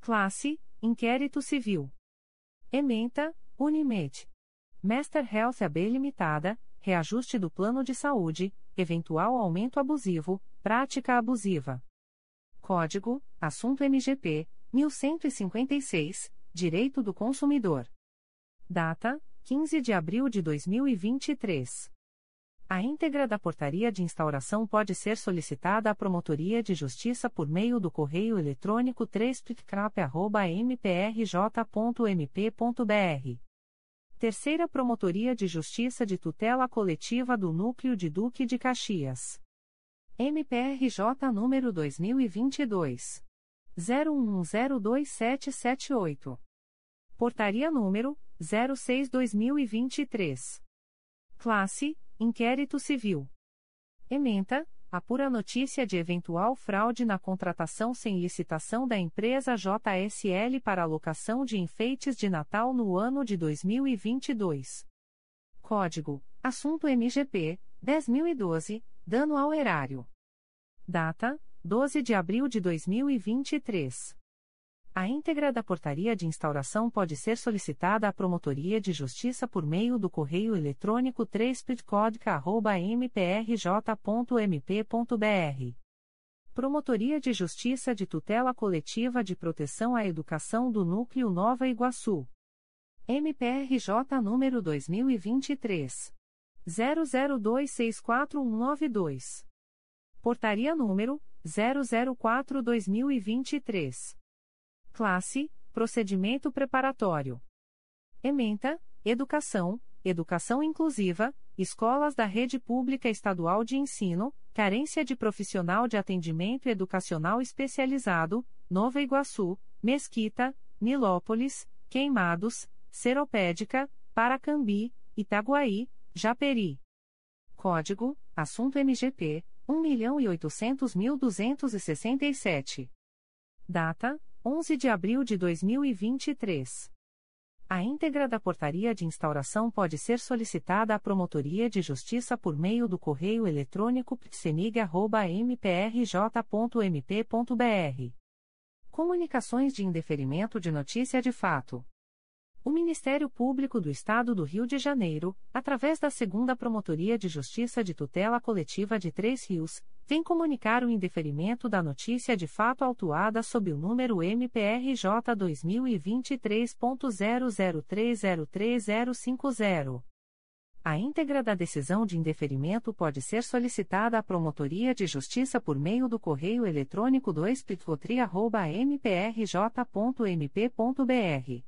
Classe: Inquérito Civil. Ementa: Unimed. Master Health AB Limitada, reajuste do plano de saúde, eventual aumento abusivo, prática abusiva. Código: Assunto MGP 1156, Direito do Consumidor. Data: 15 de abril de 2023. A íntegra da portaria de instauração pode ser solicitada à Promotoria de Justiça por meio do correio eletrônico 3 mprj.mp.br. Terceira Promotoria de Justiça de Tutela Coletiva do Núcleo de Duque de Caxias. MPRJ número 2022. 01102778. Portaria número 06-2023. Classe Inquérito Civil. Ementa, apura notícia de eventual fraude na contratação sem licitação da empresa JSL para alocação de enfeites de Natal no ano de 2022. Código: Assunto MGP 10012, dano ao erário. Data: 12 de abril de 2023. A íntegra da portaria de instauração pode ser solicitada à Promotoria de Justiça por meio do correio eletrônico 3 mprj.mp.br. Promotoria de Justiça de Tutela Coletiva de Proteção à Educação do Núcleo Nova Iguaçu. MPRJ número 2023 00264192. Portaria número 004/2023. Classe: Procedimento preparatório. Ementa: Educação, Educação inclusiva, Escolas da Rede Pública Estadual de Ensino, Carência de Profissional de Atendimento Educacional Especializado, Nova Iguaçu, Mesquita, Nilópolis, Queimados, Seropédica, Paracambi, Itaguaí, Japeri. Código: Assunto MGP 1.800.267. Data: 11 de abril de 2023. A íntegra da portaria de instauração pode ser solicitada à Promotoria de Justiça por meio do correio eletrônico psenig.mprj.mp.br. Comunicações de indeferimento de notícia de fato. O Ministério Público do Estado do Rio de Janeiro, através da Segunda Promotoria de Justiça de Tutela Coletiva de Três Rios, vem comunicar o indeferimento da notícia de fato autuada sob o número MPRJ 2023.00303050. A íntegra da decisão de indeferimento pode ser solicitada à Promotoria de Justiça por meio do correio eletrônico 2 mprj.mp.br.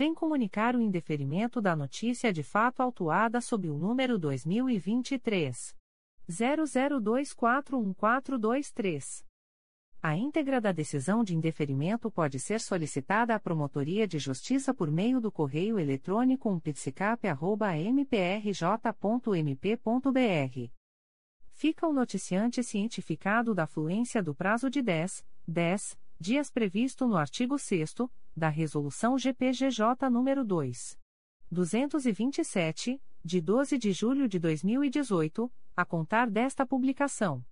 vem comunicar o indeferimento da notícia de fato autuada sob o número 2023 00241423. A íntegra da decisão de indeferimento pode ser solicitada à Promotoria de Justiça por meio do correio eletrônico umpitsicap.mprj.mp.br. Fica o noticiante cientificado da fluência do prazo de 10, 10 dias previsto no artigo 6 da Resolução GPGJ nº 2. 227, de 12 de julho de 2018, a contar desta publicação.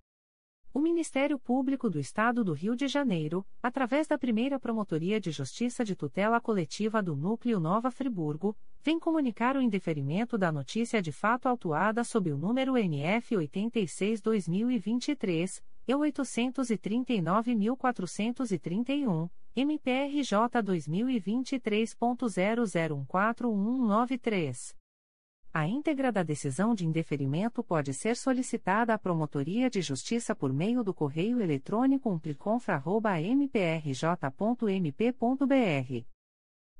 O Ministério Público do Estado do Rio de Janeiro, através da primeira Promotoria de Justiça de Tutela Coletiva do Núcleo Nova Friburgo, vem comunicar o indeferimento da notícia de fato autuada sob o número NF 86-2023, e 839.431, MPRJ 2023.00141193. A íntegra da decisão de indeferimento pode ser solicitada à Promotoria de Justiça por meio do correio eletrônico umpliconfra.mprj.mp.br.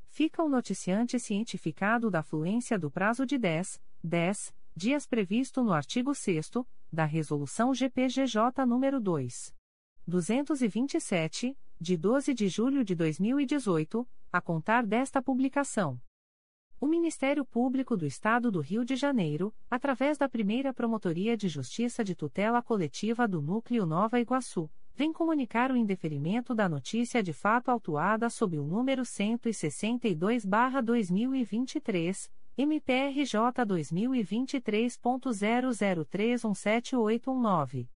Fica o noticiante cientificado da fluência do prazo de 10, 10 dias previsto no artigo 6 da Resolução GPGJ nº 2. 227, de 12 de julho de 2018, a contar desta publicação. O Ministério Público do Estado do Rio de Janeiro, através da primeira Promotoria de Justiça de Tutela Coletiva do Núcleo Nova Iguaçu, vem comunicar o indeferimento da notícia de fato autuada sob o número 162-2023, MPRJ 2023.00317819.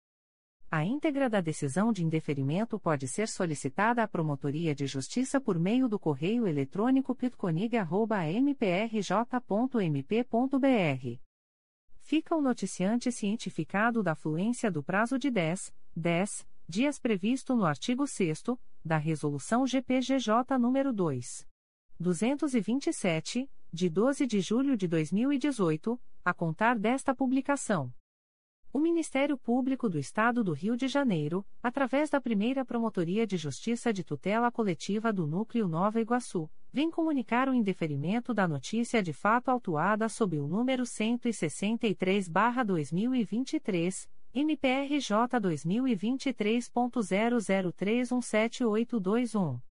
A íntegra da decisão de indeferimento pode ser solicitada à Promotoria de Justiça por meio do correio eletrônico pitconig.mprj.mp.br. Fica o noticiante cientificado da fluência do prazo de 10, 10 dias previsto no artigo 6 da Resolução GPGJ nº 2. 227, de 12 de julho de 2018, a contar desta publicação. O Ministério Público do Estado do Rio de Janeiro, através da primeira Promotoria de Justiça de Tutela Coletiva do Núcleo Nova Iguaçu, vem comunicar o indeferimento da notícia de fato autuada sob o número 163-2023, MPRJ 2023.00317821.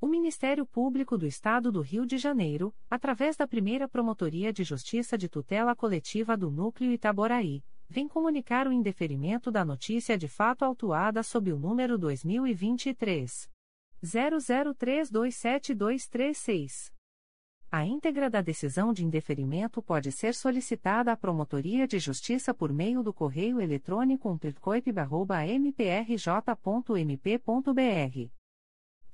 O Ministério Público do Estado do Rio de Janeiro, através da primeira Promotoria de Justiça de Tutela Coletiva do Núcleo Itaboraí, vem comunicar o indeferimento da notícia de fato autuada sob o número 2023. 00327236. A íntegra da decisão de indeferimento pode ser solicitada à Promotoria de Justiça por meio do correio eletrônico umpercoip.mprj.mp.br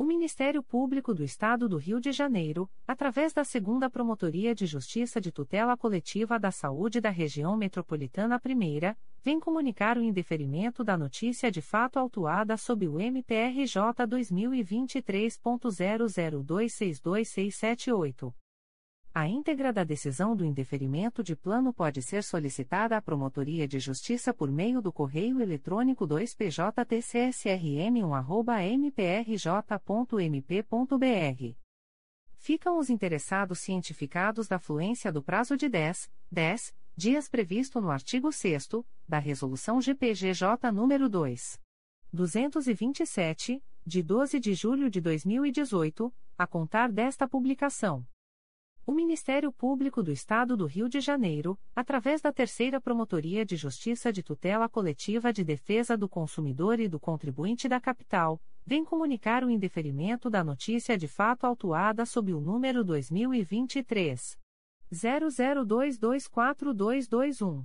O Ministério Público do Estado do Rio de Janeiro, através da Segunda Promotoria de Justiça de Tutela Coletiva da Saúde da Região Metropolitana I, vem comunicar o indeferimento da notícia de fato autuada sob o MPRJ 2023.00262678. A íntegra da decisão do indeferimento de plano pode ser solicitada à Promotoria de Justiça por meio do correio eletrônico 2PJTCSRM1@mprj.mp.br. Ficam os interessados cientificados da fluência do prazo de 10, 10 dias previsto no artigo 6 da Resolução GPGJ nº 2. 227, de 12 de julho de 2018, a contar desta publicação. O Ministério Público do Estado do Rio de Janeiro, através da Terceira Promotoria de Justiça de Tutela Coletiva de Defesa do Consumidor e do Contribuinte da Capital, vem comunicar o indeferimento da notícia de fato autuada sob o número 2023 00224221.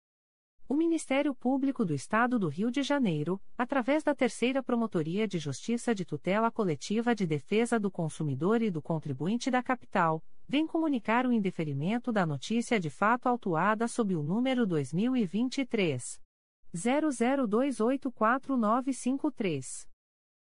O Ministério Público do Estado do Rio de Janeiro, através da Terceira Promotoria de Justiça de Tutela Coletiva de Defesa do Consumidor e do Contribuinte da Capital, vem comunicar o indeferimento da notícia de fato autuada sob o número 2023 00284953.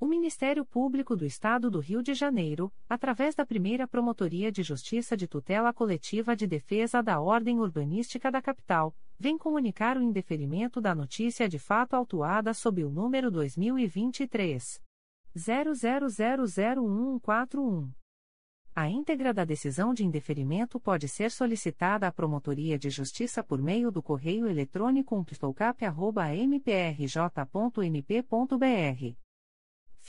O Ministério Público do Estado do Rio de Janeiro, através da primeira Promotoria de Justiça de Tutela Coletiva de Defesa da Ordem Urbanística da Capital, vem comunicar o indeferimento da notícia de fato autuada sob o número 2023. 00001141. A íntegra da decisão de indeferimento pode ser solicitada à Promotoria de Justiça por meio do correio eletrônico umptolcap.mprj.mp.br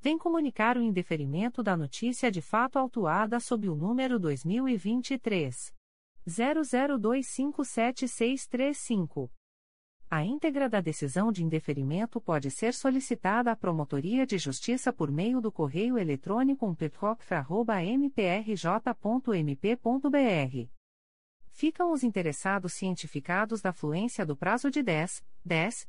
vem comunicar o indeferimento da notícia de fato autuada sob o número 2023 00257635. A íntegra da decisão de indeferimento pode ser solicitada à Promotoria de Justiça por meio do correio eletrônico umpetcop.mprj.mp.br. Ficam os interessados cientificados da fluência do prazo de 10, 10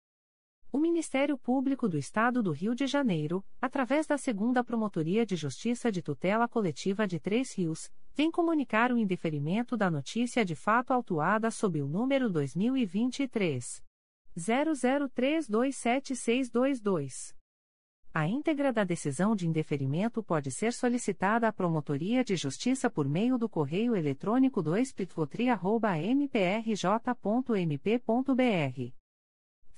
O Ministério Público do Estado do Rio de Janeiro, através da Segunda Promotoria de Justiça de Tutela Coletiva de Três Rios, vem comunicar o indeferimento da notícia de fato autuada sob o número 2023 00327622. A íntegra da decisão de indeferimento pode ser solicitada à Promotoria de Justiça por meio do correio eletrônico 2 mprj.mp.br.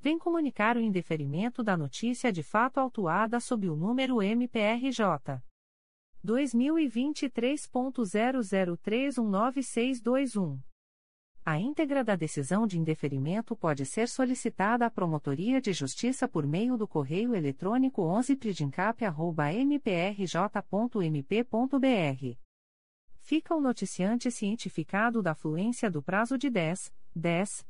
vem comunicar o indeferimento da notícia de fato autuada sob o número MPRJ 2023.00319621. A íntegra da decisão de indeferimento pode ser solicitada à Promotoria de Justiça por meio do correio eletrônico 11pridincap.mprj.mp.br. Fica o noticiante cientificado da fluência do prazo de 10, 10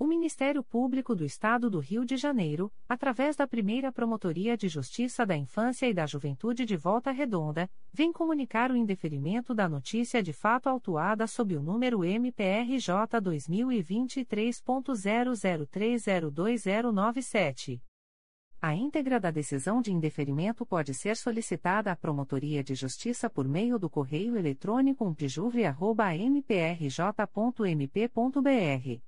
O Ministério Público do Estado do Rio de Janeiro, através da primeira Promotoria de Justiça da Infância e da Juventude de Volta Redonda, vem comunicar o indeferimento da notícia de fato autuada sob o número MPRJ 2023.00302097. A íntegra da decisão de indeferimento pode ser solicitada à Promotoria de Justiça por meio do correio eletrônico umpijuvre.mprj.mp.br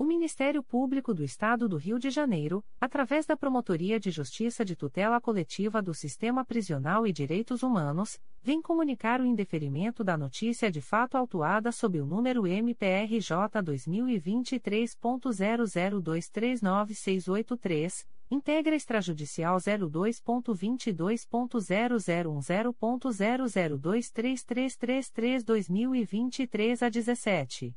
O Ministério Público do Estado do Rio de Janeiro, através da Promotoria de Justiça de Tutela Coletiva do Sistema Prisional e Direitos Humanos, vem comunicar o indeferimento da notícia de fato autuada sob o número MPRJ 2023.00239683, integra extrajudicial 02.22.0010.0023333 a 17.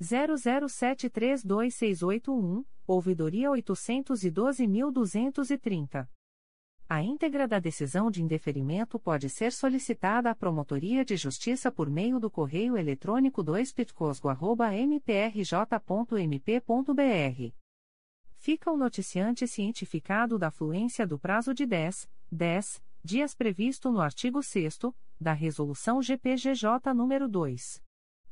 00732681, ouvidoria 812.230. A íntegra da decisão de indeferimento pode ser solicitada à Promotoria de Justiça por meio do correio eletrônico 2pitcosgo.mprj.mp.br. Fica o noticiante cientificado da fluência do prazo de 10, 10 dias previsto no artigo 6 da Resolução GPGJ nº 2.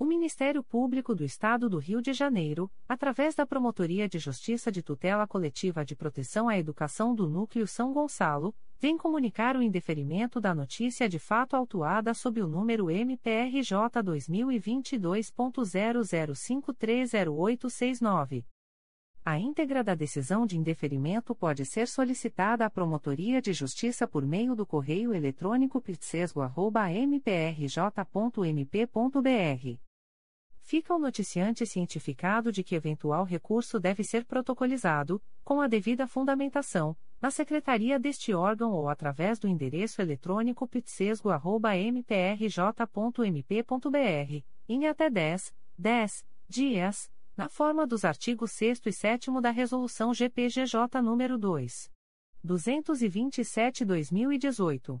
O Ministério Público do Estado do Rio de Janeiro, através da Promotoria de Justiça de Tutela Coletiva de Proteção à Educação do Núcleo São Gonçalo, vem comunicar o indeferimento da notícia de fato autuada sob o número MPRJ 2022.00530869. A íntegra da decisão de indeferimento pode ser solicitada à Promotoria de Justiça por meio do correio eletrônico pitsesgo.mprj.mp.br fica o noticiante cientificado de que eventual recurso deve ser protocolizado, com a devida fundamentação, na secretaria deste órgão ou através do endereço eletrônico pitsesgo.mprj.mp.br, em até 10, 10 dias, na forma dos artigos 6 e 7 da Resolução GPGJ nº 2. 227-2018.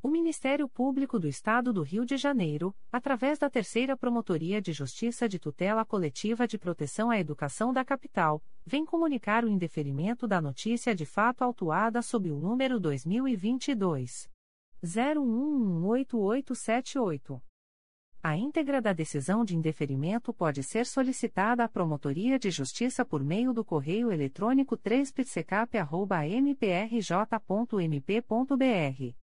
O Ministério Público do Estado do Rio de Janeiro, através da Terceira Promotoria de Justiça de Tutela Coletiva de Proteção à Educação da Capital, vem comunicar o indeferimento da notícia de fato autuada sob o número 2022 01188878. A íntegra da decisão de indeferimento pode ser solicitada à Promotoria de Justiça por meio do correio eletrônico 3psecap.mprj.mp.br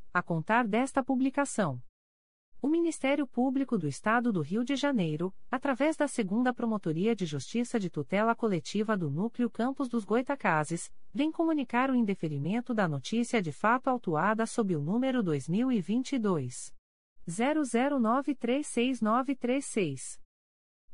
a contar desta publicação. O Ministério Público do Estado do Rio de Janeiro, através da Segunda Promotoria de Justiça de Tutela Coletiva do Núcleo Campos dos Goitacazes, vem comunicar o indeferimento da notícia de fato autuada sob o número 2022 00936936.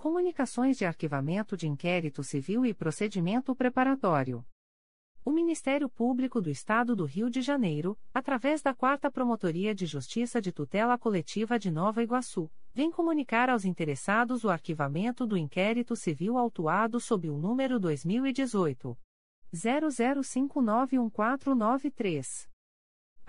Comunicações de arquivamento de inquérito civil e procedimento preparatório. O Ministério Público do Estado do Rio de Janeiro, através da Quarta Promotoria de Justiça de Tutela Coletiva de Nova Iguaçu, vem comunicar aos interessados o arquivamento do inquérito civil autuado sob o número 2018 00591493.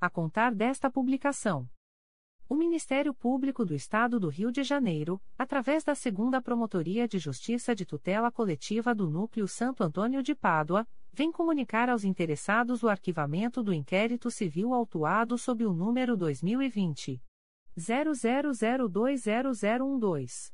a contar desta publicação. O Ministério Público do Estado do Rio de Janeiro, através da Segunda Promotoria de Justiça de Tutela Coletiva do Núcleo Santo Antônio de Pádua, vem comunicar aos interessados o arquivamento do inquérito civil autuado sob o número 2020 00020012.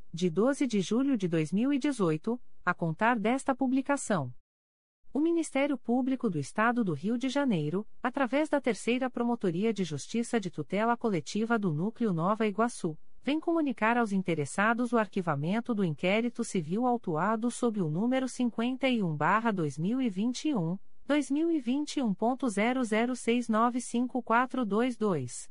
de 12 de julho de 2018, a contar desta publicação. O Ministério Público do Estado do Rio de Janeiro, através da Terceira Promotoria de Justiça de Tutela Coletiva do Núcleo Nova Iguaçu, vem comunicar aos interessados o arquivamento do inquérito civil autuado sob o número 51-2021, 2021.00695422.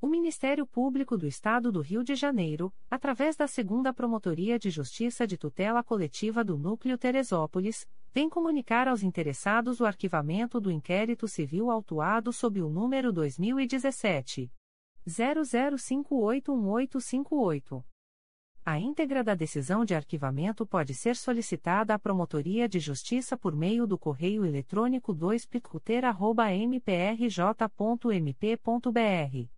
O Ministério Público do Estado do Rio de Janeiro, através da Segunda Promotoria de Justiça de Tutela Coletiva do Núcleo Teresópolis, vem comunicar aos interessados o arquivamento do inquérito civil autuado sob o número 2017 00581858. A íntegra da decisão de arquivamento pode ser solicitada à Promotoria de Justiça por meio do correio eletrônico 2picuter.mprj.mp.br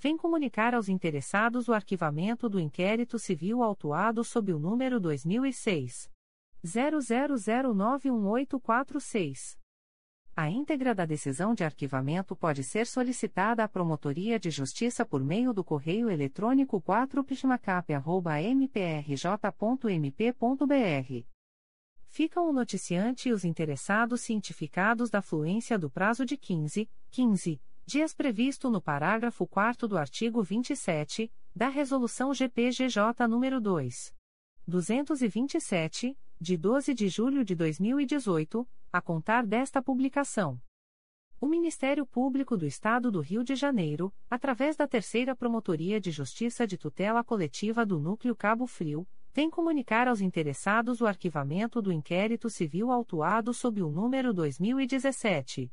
vem comunicar aos interessados o arquivamento do inquérito civil autuado sob o número 2006 00091846. A íntegra da decisão de arquivamento pode ser solicitada à Promotoria de Justiça por meio do correio eletrônico 4pishmacap.mprj.mp.br. Ficam o noticiante e os interessados cientificados da fluência do prazo de 15, 15 dias previsto no parágrafo 4 do artigo 27 da Resolução GPGJ nº 2. 227, de 12 de julho de 2018, a contar desta publicação. O Ministério Público do Estado do Rio de Janeiro, através da Terceira Promotoria de Justiça de Tutela Coletiva do Núcleo Cabo Frio, vem comunicar aos interessados o arquivamento do inquérito civil autuado sob o número 2017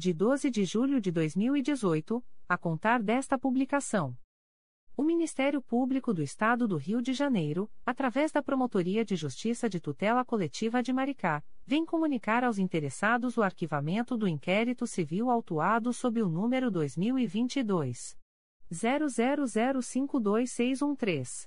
de 12 de julho de 2018 a contar desta publicação. O Ministério Público do Estado do Rio de Janeiro, através da Promotoria de Justiça de Tutela Coletiva de Maricá, vem comunicar aos interessados o arquivamento do inquérito civil autuado sob o número 2022 00052613.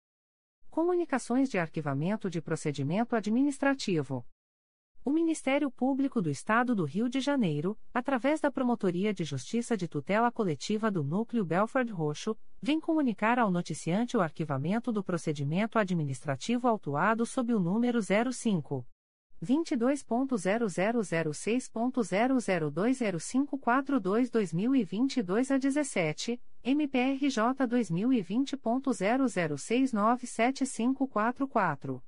Comunicações de Arquivamento de Procedimento Administrativo. O Ministério Público do Estado do Rio de Janeiro, através da Promotoria de Justiça de Tutela Coletiva do Núcleo Belford Roxo, vem comunicar ao noticiante o arquivamento do procedimento administrativo autuado sob o número 05. 22.0006.0020542-2022 a 17, MPRJ 2020.00697544.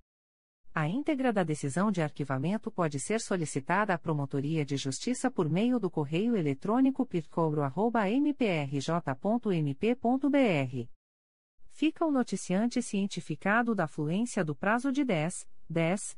A íntegra da decisão de arquivamento pode ser solicitada à Promotoria de Justiça por meio do correio eletrônico pitcobro.mprj.mp.br. Fica o noticiante cientificado da fluência do prazo de 10, 10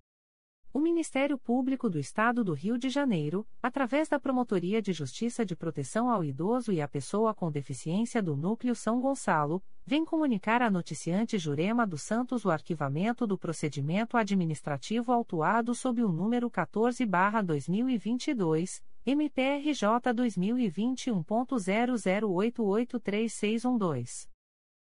O Ministério Público do Estado do Rio de Janeiro, através da Promotoria de Justiça de Proteção ao Idoso e à Pessoa com Deficiência do Núcleo São Gonçalo, vem comunicar à noticiante Jurema dos Santos o arquivamento do procedimento administrativo autuado sob o número 14-2022, MPRJ 2021.00883612.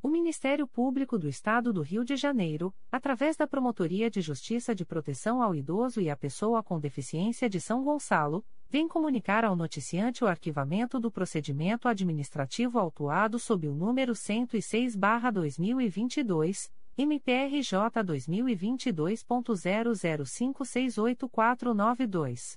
O Ministério Público do Estado do Rio de Janeiro, através da Promotoria de Justiça de Proteção ao Idoso e à Pessoa com Deficiência de São Gonçalo, vem comunicar ao noticiante o arquivamento do procedimento administrativo autuado sob o número 106-2022, MPRJ 2022.00568492.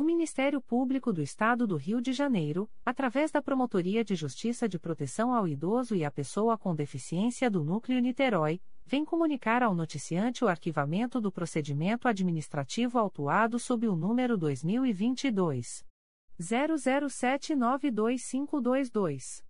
O Ministério Público do Estado do Rio de Janeiro, através da Promotoria de Justiça de Proteção ao Idoso e à Pessoa com Deficiência do Núcleo Niterói, vem comunicar ao noticiante o arquivamento do procedimento administrativo autuado sob o número 2022 00792522.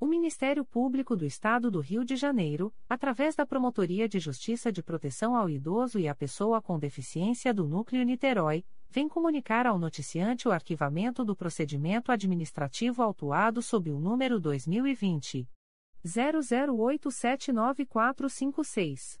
O Ministério Público do Estado do Rio de Janeiro, através da Promotoria de Justiça de Proteção ao Idoso e à Pessoa com Deficiência do Núcleo Niterói, vem comunicar ao noticiante o arquivamento do procedimento administrativo autuado sob o número 2020 00879456.